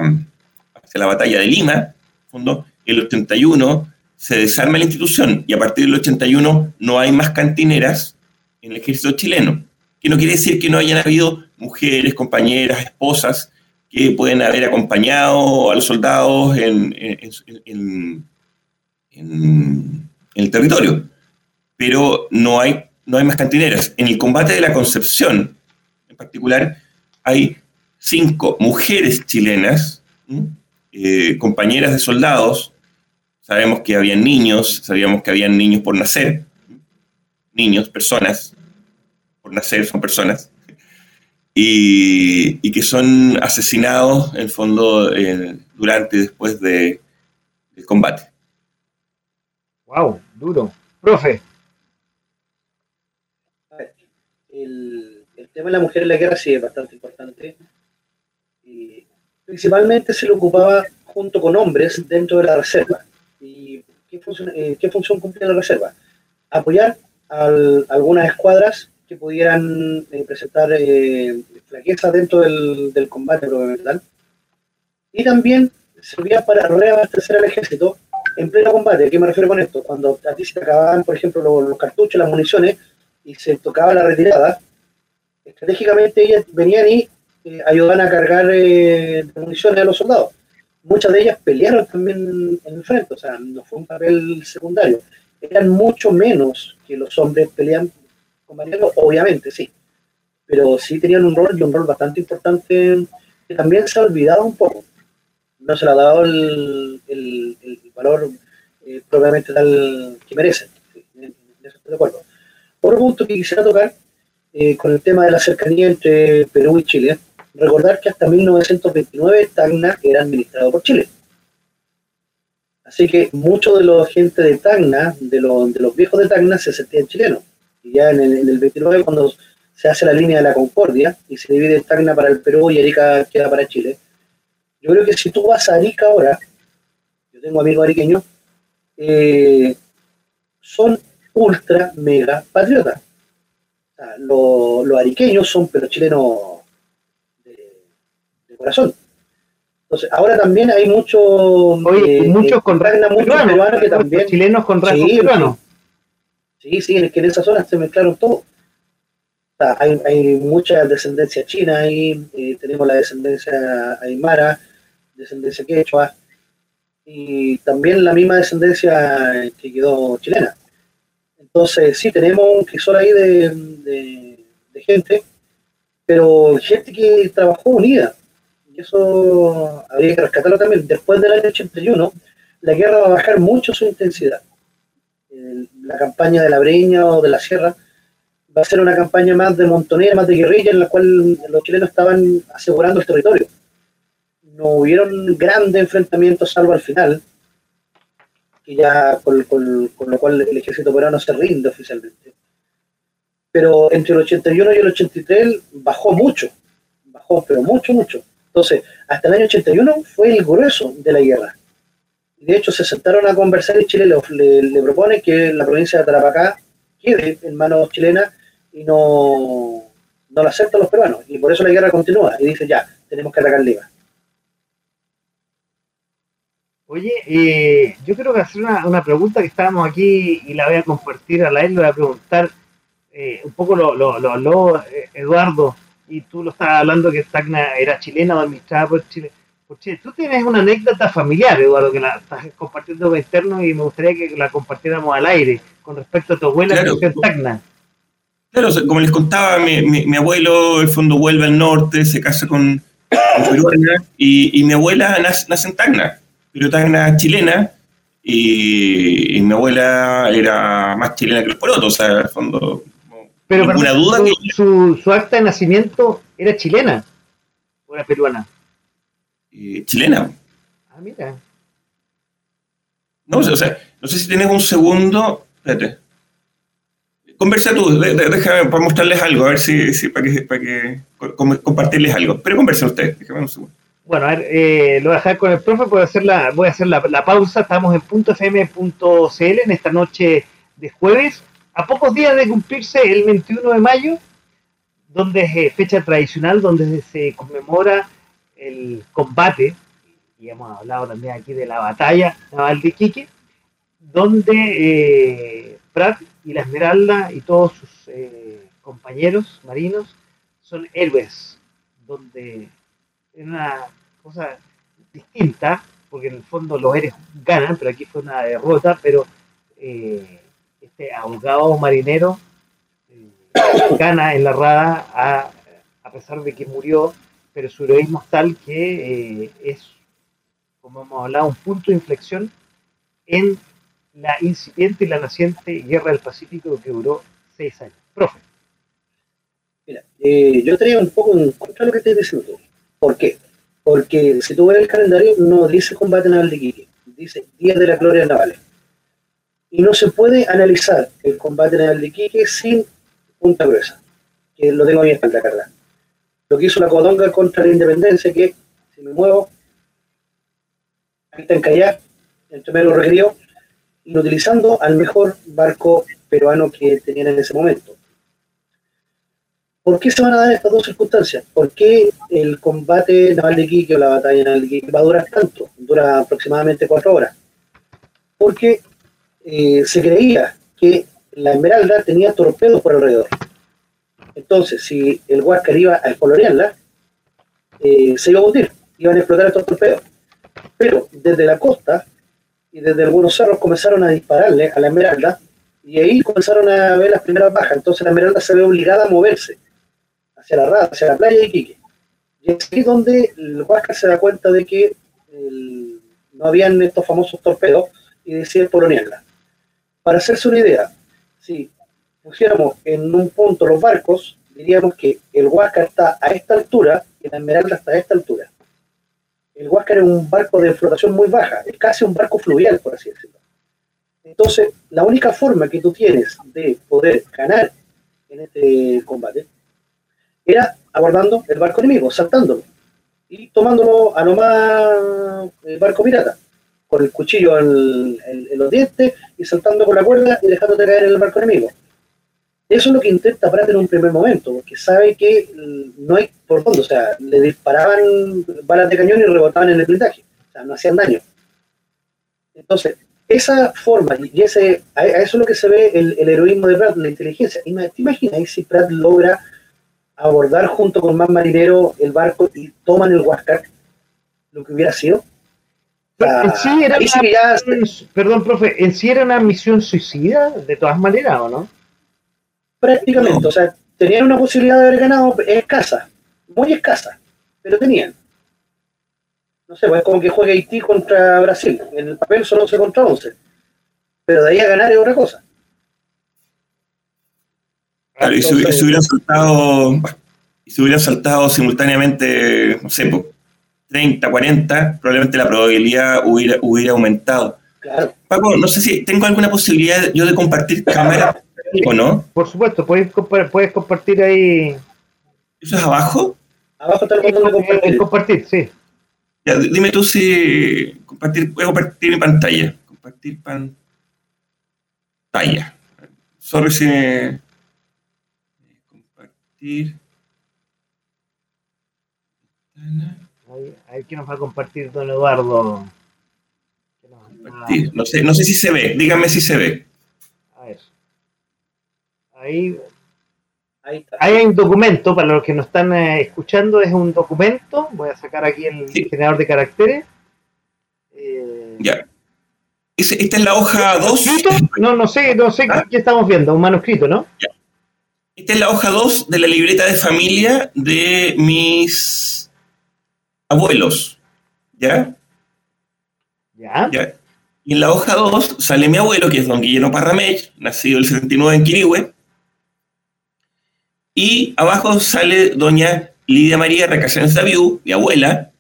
hacia la batalla de Lima, en fondo, el 81 se desarma la institución y a partir del 81 no hay más cantineras en el ejército chileno. Que no quiere decir que no hayan habido mujeres, compañeras, esposas que pueden haber acompañado a los soldados en, el territorio. Pero no hay, no hay más cantineras. En el combate de la Concepción, en particular, hay cinco mujeres chilenas, eh, compañeras de soldados, Sabemos que habían niños, sabíamos que habían niños por nacer, niños, personas, por nacer son personas, y, que son asesinados en el fondo eh, durante y después de, del combate. Wow, duro. Profe. El, el, tema de la mujer en la guerra sí es bastante importante. Principalmente se lo ocupaba junto con hombres dentro de la reserva. ¿Y qué función, eh, cumplía la reserva? Apoyar a algunas escuadras que pudieran eh, presentar eh, flaqueza dentro del, combate tal. Y también servía para reabastecer al ejército en pleno combate. ¿A qué me refiero con esto? Cuando a ti se te acababan, por ejemplo, los, cartuchos, las municiones, y se tocaba la retirada, estratégicamente ellas venían y ayudaban a cargar municiones a los soldados muchas de ellas pelearon también en el frente, o sea, no fue un papel secundario. Eran mucho menos que los hombres pelean con obviamente, sí, pero sí tenían un rol y un rol bastante importante que también se ha olvidado un poco. No se le ha dado el, valor eh, propiamente tal que estoy de acuerdo. Otro punto que quisiera tocar eh, con el tema de la cercanía entre Perú y Chile Recordar que hasta 1929 Tacna era administrado por Chile. Así que muchos de los gente de Tacna, de, los, de los viejos de Tacna, se sentían chilenos. Y ya en el, 29, cuando se hace la línea de la Concordia y se divide Tacna para el Perú y Arica queda para Chile, yo creo que si tú vas a Arica ahora, yo tengo amigos ariqueños, eh, son ultra mega patriotas. los, los ariqueños son pero chilenos corazón. Entonces, ahora también hay muchos. Oye, eh, muchos con rasgos peruanos que también. Chilenos con rasgos sí, peruanos. Sí, sí, es que en esa zona se mezclaron todos. hay, hay, mucha descendencia china ahí, eh, tenemos la descendencia aymara, descendencia quechua, y también la misma descendencia que quedó chilena. Entonces, sí, tenemos un crisol ahí de, de gente, pero gente que trabajó unida eso habría que rescatarlo también. Después del año 81, la guerra va a bajar mucho su intensidad. La campaña de la Breña o de la Sierra va a ser una campaña más de montonera, más de guerrilla, en la cual los chilenos estaban asegurando el territorio. no hubieron grandes enfrentamientos, salvo al final, que ya con, lo cual el ejército peruano se rinde oficialmente. Pero entre el 81 y el 83 bajó mucho, bajó, pero mucho, mucho. Entonces, hasta el año 81 fue el grueso de la guerra. De hecho, se sentaron a conversar y Chile le, propone que la provincia de Tarapacá quede en manos chilenas y no, no lo aceptan los peruanos. Y por eso la guerra continúa. Y dice, ya, tenemos que atacar Lima. Oye, eh, yo quiero hacer una, pregunta que estábamos aquí y la voy a compartir a la él, le voy a preguntar eh, un poco lo, lo, lo, eh, Eduardo, y tú lo estabas hablando que Tacna era chilena o administrada por Chile. por Chile. Tú tienes una anécdota familiar, Eduardo, que la estás compartiendo con externo y me gustaría que la compartiéramos al aire con respecto a tu abuela que nació en Tacna. Claro, como les contaba, mi, mi, abuelo, el fondo vuelve al norte, se casa con, peruana y, mi abuela nace, nace en Tacna Tacna chilena y, mi abuela era más chilena que los porotos, o sea, en el fondo. Pero ninguna duda su, su, acta de nacimiento era chilena o era peruana. chilena. Ah, mira. No, o sea, no sé si tienes un segundo. Espérate. Conversa tú, déjame para mostrarles algo, a ver si, si para que, para que compartirles algo. Pero conversa ustedes, déjame un segundo. Bueno, a ver, eh, lo voy a dejar con el profe, voy a hacer la, voy a hacer la, pausa. Estamos en .fm.cl en esta noche de jueves, a pocos días de cumplirse el 21 de mayo, donde es eh, fecha tradicional, donde se conmemora el combate, y hemos hablado también aquí de la batalla naval de Iquique, donde eh, y la Esmeralda y todos sus eh, compañeros marinos son héroes, donde en una cosa distinta, porque en el fondo los Eres ganan, pero aquí fue una derrota, pero eh, este abogado marinero eh, gana en la rada a, a, pesar de que murió, pero su heroísmo es tal que eh, es, como hemos hablado, un punto de inflexión en la incipiente y la naciente guerra del Pacífico que duró seis años. Profe. Mira, yo traía un poco en contra de lo que te diciendo. ¿Por qué? Porque si tú ves el calendario, no dice combate naval de Iquique, dice Día de la Gloria Navales. Y no se puede analizar el combate naval de Iquique sin punta gruesa, que lo tengo a mi espalda, Carla. Lo que hizo la Codonga contra la Independencia, que si me muevo, ahí está en Callá, el primero requirió, inutilizando al mejor barco peruano que tenían en ese momento. ¿Por qué se van a dar estas dos circunstancias? ¿Por qué el combate naval de Iquique o la batalla naval de Iquique va a durar tanto? Dura aproximadamente cuatro horas. Porque eh, se creía que la Esmeralda tenía torpedos por alrededor. Entonces, si el Huáscar iba a espolorearla, eh, se iba a hundir, iban a explotar estos torpedos. Pero desde la costa y desde algunos cerros comenzaron a dispararle a la Esmeralda y ahí comenzaron a ver las primeras bajas. Entonces la Esmeralda se ve obligada a moverse hacia la rada, hacia la playa de Iquique. Y es aquí donde el Huáscar se da cuenta de que no habían estos famosos torpedos y decide polonearla. Para hacerse una idea, si pusiéramos en un punto los barcos, diríamos que el Huáscar está a esta altura y la Esmeralda está a esta altura. El Huáscar es un barco de flotación muy baja, es casi un barco fluvial, por así decirlo. Entonces, la única forma que tú tienes de poder ganar en este combate era abordando el barco enemigo, saltándolo y tomándolo a lo más el barco pirata, con el cuchillo en, los dientes y saltando con la cuerda y dejándote caer en el barco enemigo. Eso es lo que intenta Pratt en un primer momento, porque sabe que no hay por fondo, o sea, le disparaban balas de cañón y rebotaban en el blindaje, o sea, no hacían daño. Entonces, esa forma, y ese, a eso es lo que se ve el, heroísmo de Pratt, la inteligencia. ¿Te imaginas si Pratt logra abordar junto con más marineros el barco y toman el Huáscar, lo que hubiera sido. En sí era perdón, profe, en sí era una misión suicida, de todas maneras, ¿o no? Prácticamente, o sea, tenían una posibilidad de haber ganado escasa, muy escasa, pero tenían. No sé, pues es como que juegue Haití contra Brasil, en el papel son 11 contra 11, pero de ahí a ganar es otra cosa. Claro, y, se, hubieran saltado, y se hubieran saltado simultáneamente, no sé, 30, 40, probablemente la probabilidad hubiera, hubiera aumentado. Claro. Paco, no sé si tengo alguna posibilidad yo de compartir cámara o no. Por supuesto, puedes, puedes compartir ahí. ¿Eso es abajo? Abajo está el botón de compartir. compartir, sí. Ya, dime tú si compartir, puedo compartir mi pantalla. Compartir pantalla. Sorry si compartir. Ahí, que nos va a compartir don Eduardo. No sé, no sé si se ve, dígame si se ve. A ver. Ahí, ahí, hay un documento, para los que nos están eh, escuchando, es un documento. Voy a sacar aquí el generador de caracteres. Eh, ya. ¿Esta es la hoja 2? No, no sé, no sé ¿Ah? qué estamos viendo, un manuscrito, ¿no? Ya. Esta es la hoja 2 de la libreta de familia de mis abuelos. ¿Ya? ¿Ya? Y en la hoja 2 sale mi abuelo, que es don Guillermo Parramech, nacido el 79 en Quirihue. Y abajo sale doña Lidia María Recasenes Daviú, mi abuela,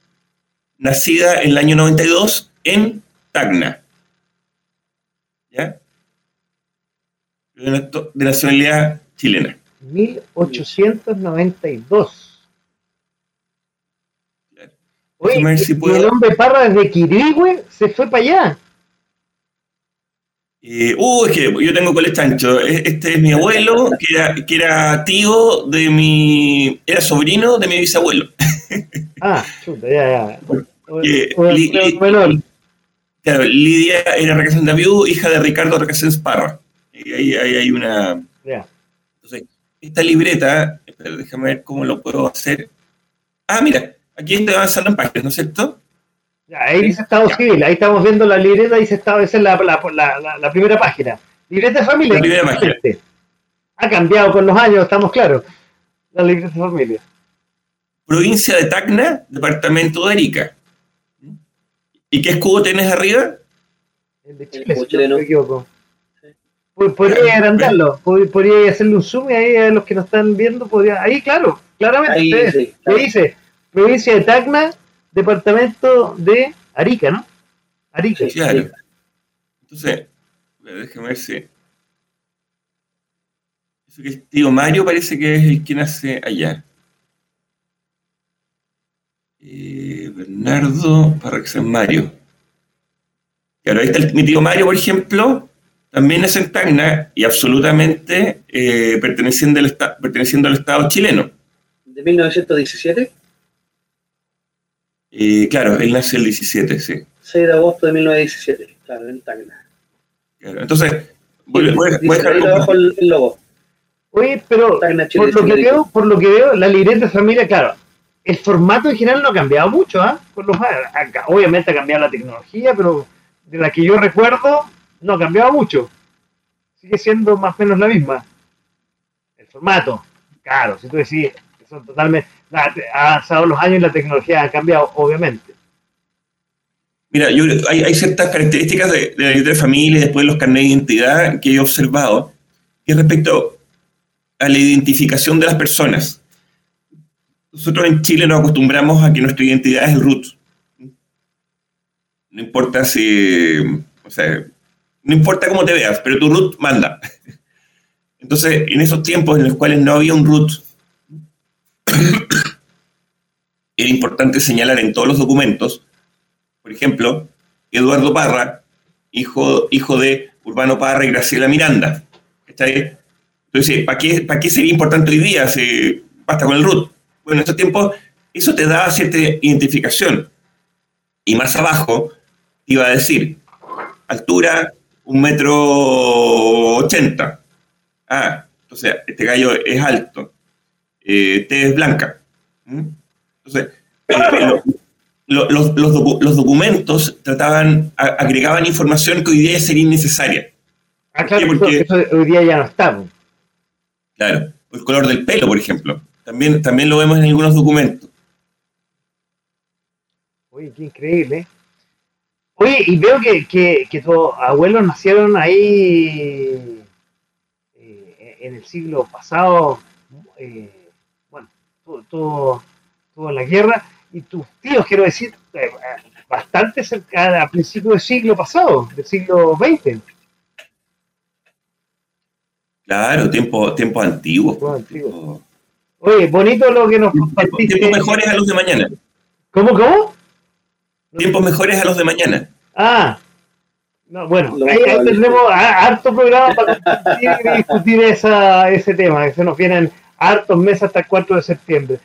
nacida en el año 92 en Tacna. ¿Ya? De nacionalidad chilena. 1892. Oye, el hombre Parra desde Quirigüe se fue para allá. Eh, uh, es que yo tengo cole chancho. E, este es mi abuelo, que era, que era tío de mi. Era sobrino de mi bisabuelo. Ah, chuta, ya, ya. claro, Lidia era Recasens Daviú, hija de Ricardo Recasens Parra. Y ahí, hay una. Entonces, esta libreta, déjame ver cómo lo puedo hacer. Ah, mira, aquí avanzando en páginas, ¿no es cierto? ahí dice Estado Civil, ahí estamos viendo la libreta, dice Estado, esa es la, la, la, primera página. Libreta de familia. La primera página. Ha cambiado con los años, estamos claros. La libreta de familia. Provincia de Tacna, departamento de Arica. ¿Y qué escudo tienes arriba? El de Chile, si no me equivoco. Podría agrandarlo, podría hacerle un zoom ahí a los que nos están viendo. Podría, ahí, claro, claramente. Ahí, dice provincia de Tacna, departamento de Arica, ¿no? Arica. Sí, claro. Entonces, déjame ver si. Eso que es tío Mario parece que es el que nace allá. Eh, Bernardo para que sea Mario. Claro, ahí está mi tío Mario, por ejemplo, también es en Tacna y absolutamente eh, perteneciendo, al perteneciendo al Estado chileno. ¿De 1917? Y claro, él nace el 17, sí. 6 de agosto de 1917, claro, en Tacna. Claro, entonces, voy, a dejar abajo el, logo. Oye, pero por lo, que veo, por lo que veo, la libreta de familia, claro, el formato en general no ha cambiado mucho, ¿ah? Obviamente ha cambiado la tecnología, pero de la que yo recuerdo, no ha cambiado mucho. Sigue siendo más o menos la misma. El formato, claro, si tú decís, son totalmente ha avanzado los años y la tecnología ha cambiado, obviamente. Mira, hay, ciertas características de, la libreta de familia y después los carnets de identidad que he observado que respecto a la identificación de las personas. Nosotros en Chile nos acostumbramos a que nuestra identidad es el root. No importa si, o sea, no importa cómo te veas, pero tu root manda. Entonces, en esos tiempos en los cuales no había un root era importante señalar en todos los documentos, por ejemplo, Eduardo Parra, hijo, hijo de Urbano Parra y Graciela Miranda. Entonces, ¿para qué, ¿para qué sería importante hoy día? Si basta con el root. Bueno, en estos tiempos eso te da cierta identificación. Y más abajo iba a decir, altura, un metro ochenta. Ah, entonces este gallo es alto eh, es blanca. ¿Mm? Entonces, eh, los, documentos trataban, agregaban información que hoy día sería innecesaria. Ah, claro, porque, hoy día ya no está. Claro, el color del pelo, por ejemplo. También, también lo vemos en algunos documentos. Oye, qué increíble. Oye, y veo que, que, tus abuelos nacieron ahí eh, en el siglo pasado. Eh, tuvo, la guerra. y tus tíos, quiero decir, eh, bastante cerca a principios del siglo pasado, del siglo XX. Claro, tiempo, tiempo antiguo. Oye, bonito lo que nos compartiste. Tiempos mejores a los de mañana. ¿Cómo, cómo? Tiempos mejores a los de mañana. Ah, no, bueno, ahí, tendremos harto programa para discutir, esa, ese tema, que se nos vienen hartos meses hasta el 4 de septiembre.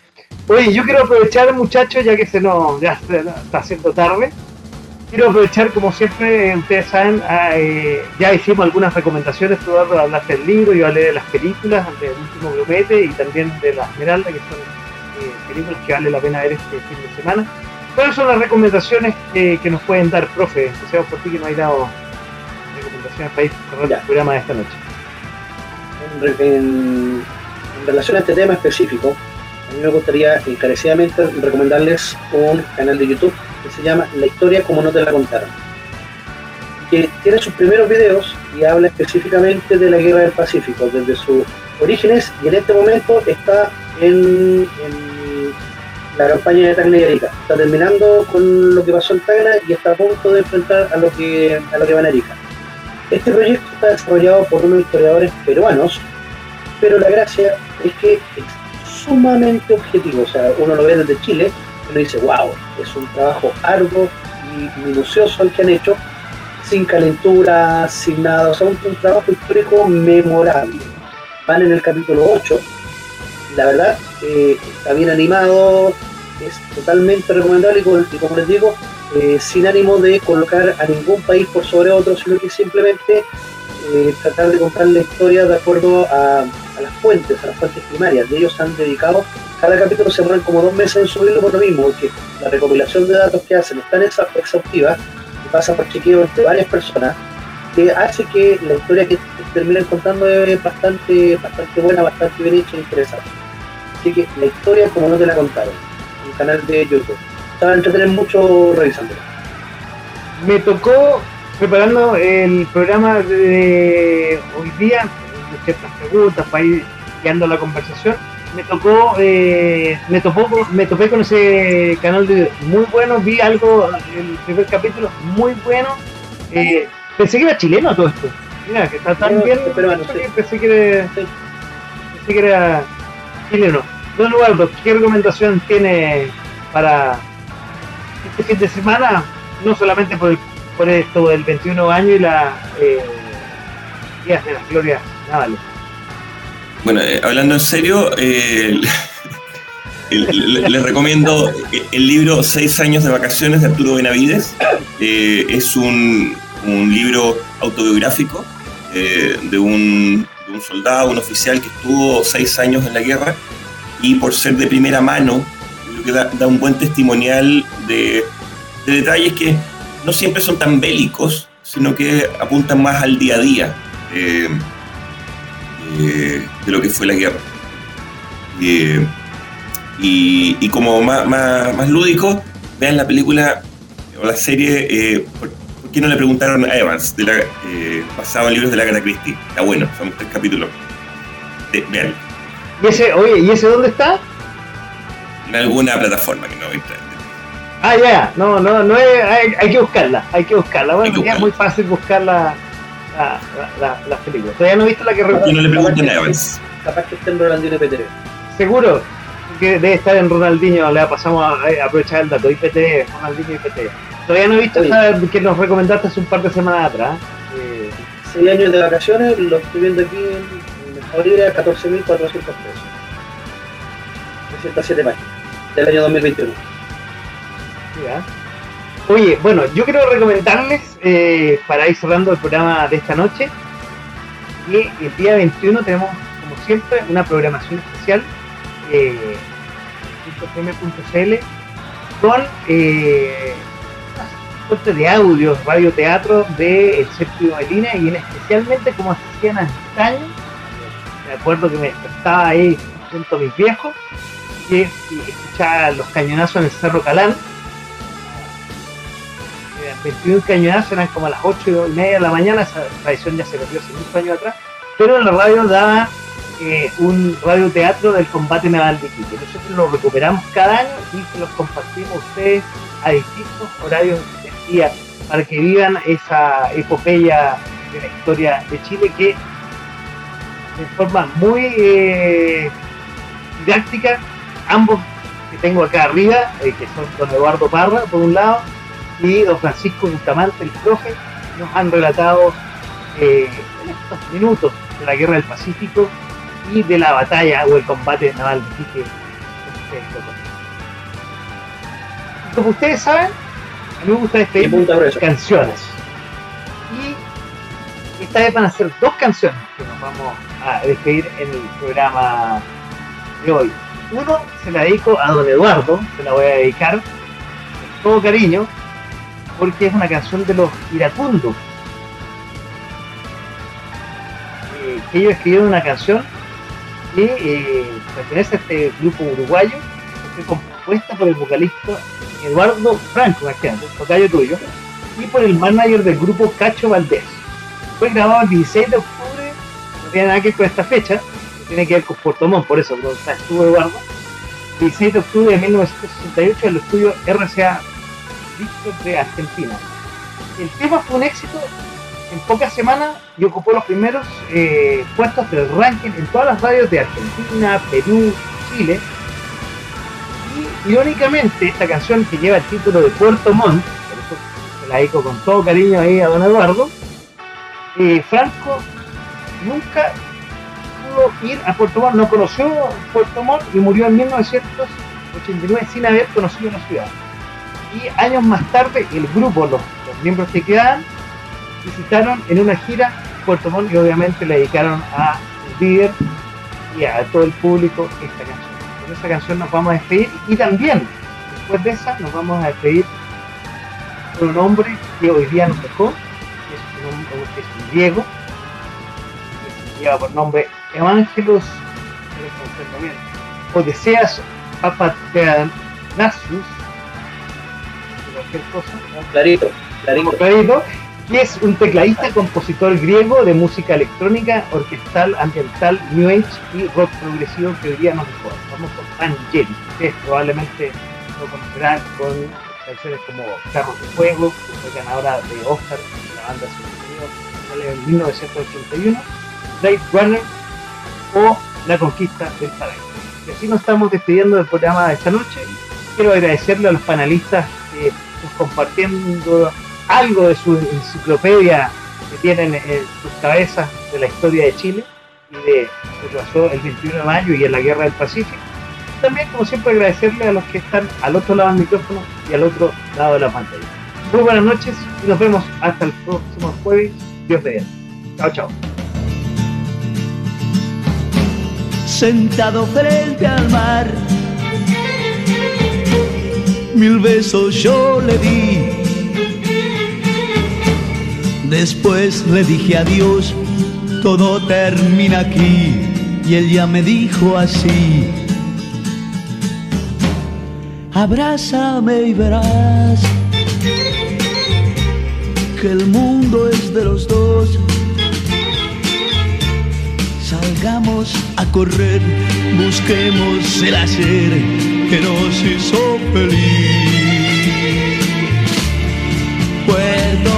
Oye, yo quiero aprovechar, muchachos, ya que se nos ya está haciendo tarde, quiero aprovechar, como siempre, ustedes saben, eh, ya hicimos algunas recomendaciones, tú hablaste del libro, yo hablé de las películas, del último grumete y también de la Esmeralda, que son eh, películas que vale la pena ver este fin de semana. ¿Cuáles son las recomendaciones que, nos pueden dar, profe? Empecemos por ti que no hay dado recomendaciones para ir cerrar el programa de esta noche. En, relación a este tema específico, a mí me gustaría encarecidamente recomendarles un canal de YouTube que se llama La historia como no te la contaron. Que tiene sus primeros videos y habla específicamente de la guerra del Pacífico, desde sus orígenes y en este momento está en la campaña de Tacna y Arica. Está terminando con lo que pasó en Tacna y está a punto de enfrentar a lo que, a lo que va en Arica. Este proyecto está desarrollado por unos historiadores peruanos, pero la gracia es que es sumamente objetivo. O sea, uno lo ve desde Chile y uno dice, wow, es un trabajo arduo y minucioso el que han hecho, sin calentura, sin nada. O sea, un, trabajo histórico memorable. Van en el capítulo 8 la verdad eh, está bien animado, es totalmente recomendable y como, les digo, eh, sin ánimo de colocar a ningún país por sobre otro, sino que simplemente eh, tratar de contar la historia de acuerdo a, las fuentes, a las fuentes primarias. De ellos han dedicado, cada capítulo se ponen como dos meses en subirlo por lo mismo, porque la recopilación de datos que hacen es tan exhaustiva y pasa por chequeo entre varias personas que hace que la historia que terminen contando es bastante, bastante buena, bastante bien hecha e interesante. Así que la historia como no te la contaron. Un canal de YouTube. Estaba entretener mucho revisando. Me tocó preparando el programa de hoy día, ciertas preguntas para ir guiando la conversación. Me tocó, eh, me, topó, me topé con ese canal de muy bueno, vi algo, el primer capítulo muy bueno. Eh, pensé que era chileno todo esto. Mira, que está tan bien, pero pensé, que era, pensé que era chileno. Don Eduardo, ¿qué recomendación tiene para este fin de semana? No solamente por, por esto del 21 año y la eh, días de las glorias navales. Bueno, eh, hablando en serio, eh, les recomiendo el libro Seis años de vacaciones de Arturo Benavides. es un, un, libro autobiográfico de un, un soldado, un oficial que estuvo seis años en la guerra y por ser de primera mano, creo que da, un buen testimonial de, detalles que no siempre son tan bélicos, sino que apuntan más al día a día eh, eh, de lo que fue la guerra. Eh, y, como más, más, lúdico, vean la película o la serie, ¿por, qué no le preguntaron a Evans? De la, basado en libros de la Gata Christie. Está bueno, son tres capítulos. vean. ¿Y ese, oye, ¿y ese dónde está? En alguna plataforma que no voy a Ah, ya, no, no, no es, hay, que buscarla, hay que buscarla. Bueno, es muy fácil la, la, la, película. Todavía no he visto la que recuerdo. no le pregunten a Evans. Capaz que esté en Ronaldinho IPTV. Seguro que debe estar en Ronaldinho, le pasamos a, aprovechar el dato, IPTV, Ronaldinho IPTV. Todavía no he visto esa que nos recomendaste hace un par de semanas atrás. Eh, seis años de vacaciones, lo estoy viendo aquí en libre a 14.400 pesos. 307 páginas del año 2021. Oye, bueno, yo quiero recomendarles, eh, para ir cerrando el programa de esta noche, que el día 21 tenemos, como siempre, una programación especial eh, con eh, una de audios, radioteatro de El Séptimo de Línea y en especialmente como hacían antaño me acuerdo que me despertaba ahí junto mis viejos y, escuchaba los cañonazos en el Cerro Calán. 21 cañonazos, eran como a las 8 y media de la mañana, esa tradición ya se perdió hace muchos años atrás, pero en la radio daba eh, un radioteatro del combate naval de Iquique. Nosotros lo recuperamos cada año y se los compartimos ustedes a distintos horarios del día para que vivan esa epopeya de la historia de Chile que de forma muy eh, didáctica, ambos que tengo acá arriba, eh, que son don Eduardo Parra por un lado y don Francisco Bustamante, el profe, nos han relatado en estos minutos de la guerra del Pacífico y de la batalla o el combate naval de Iquique. Como ustedes saben, a mí me gusta despedir canciones. Y esta vez van a ser dos canciones que nos vamos a despedir en el programa de hoy. Uno se la dedico a don Eduardo, se la voy a dedicar con todo cariño, porque es una canción de los iracundos. Eh, ellos escribieron una canción que eh, pertenece a este grupo uruguayo, que compuesta por el vocalista Eduardo Franco, el tocayo tuyo, y por el manager del grupo Cacho Valdés. Fue grabado el 16 de octubre, no tiene nada que ver con esta fecha, tiene que ver con Puerto Montt, por eso, donde estuvo Eduardo, 16 de octubre de 1968 en el estudio RCA De Argentina. El tema fue un éxito en pocas semanas y ocupó los primeros eh, puestos del ranking en todas las radios de Argentina, Perú, Chile. Y irónicamente, esta canción que lleva el título de Puerto Montt, por eso la dedico con todo cariño ahí a don Eduardo, eh, Franco nunca pudo ir a Puerto Montt, no conoció Puerto Montt y murió en 1989 sin haber conocido la ciudad. Y años más tarde, el grupo, los, los miembros que quedaban, visitaron en una gira Puerto Montt y obviamente le dedicaron a líder y a todo el público esta canción. Con esa canción nos vamos a despedir y también después de esa nos vamos a despedir con un hombre que hoy día nos dejó, que es un, que es griego, que lleva por nombre Evangelos Odeseas Papateanasius, cualquier cosa. Clarito, clarito. clarito que es un tecladista, compositor griego de música electrónica, orquestal, ambiental, new age y rock progresivo que hoy día nos. Vamos con Angeli. Ustedes probablemente lo conocerán con canciones como Carros de Fuego, que fue ganadora de Oscar en la banda salió en 1981, Blade Runner o La Conquista del Paraíso. Y así nos estamos despidiendo del programa de esta noche. Quiero agradecerle a los panelistas que compartiendo algo de su enciclopedia que tienen en sus cabezas de la historia de Chile y de lo que el 21 de mayo y en la Guerra del Pacífico. También, como siempre, agradecerle a los que están al otro lado del micrófono y al otro lado de la pantalla. Muy buenas noches y nos vemos hasta el próximo jueves. Dios mediante. Chao, chao. Sentado frente al mar, mil besos yo le di Después le dije adiós, todo termina aquí. Y él ya me dijo así, abrázame y verás que el mundo es de los dos. Salgamos a correr, busquemos el hacer que nos hizo feliz. Puerto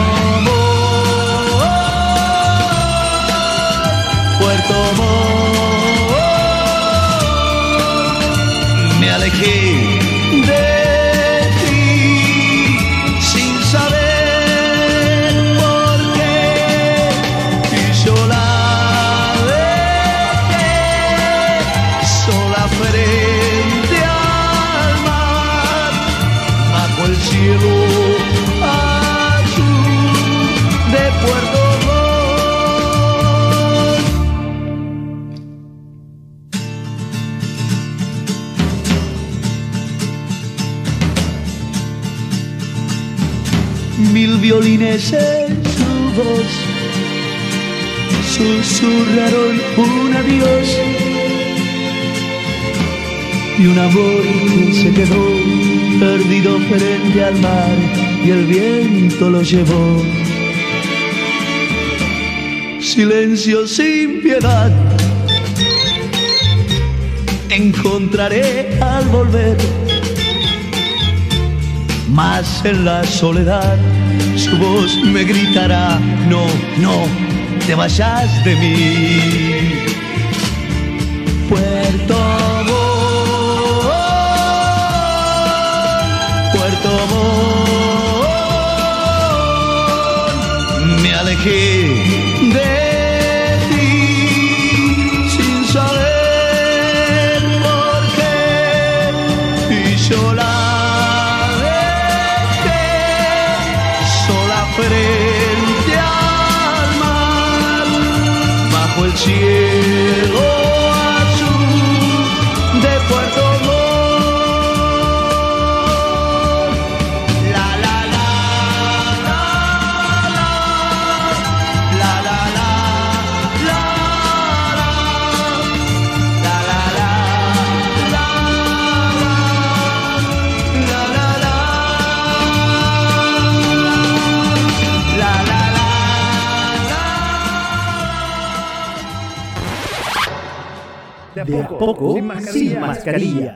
me alejé su voz susurraron un adiós y un amor que se quedó perdido frente al mar y el viento lo llevó. Silencio sin piedad encontraré al volver. Más en la soledad su voz me gritará, no, no, te vayas de mí. Puerto Montt, Puerto Montt, me alejé poco, sin mascarilla.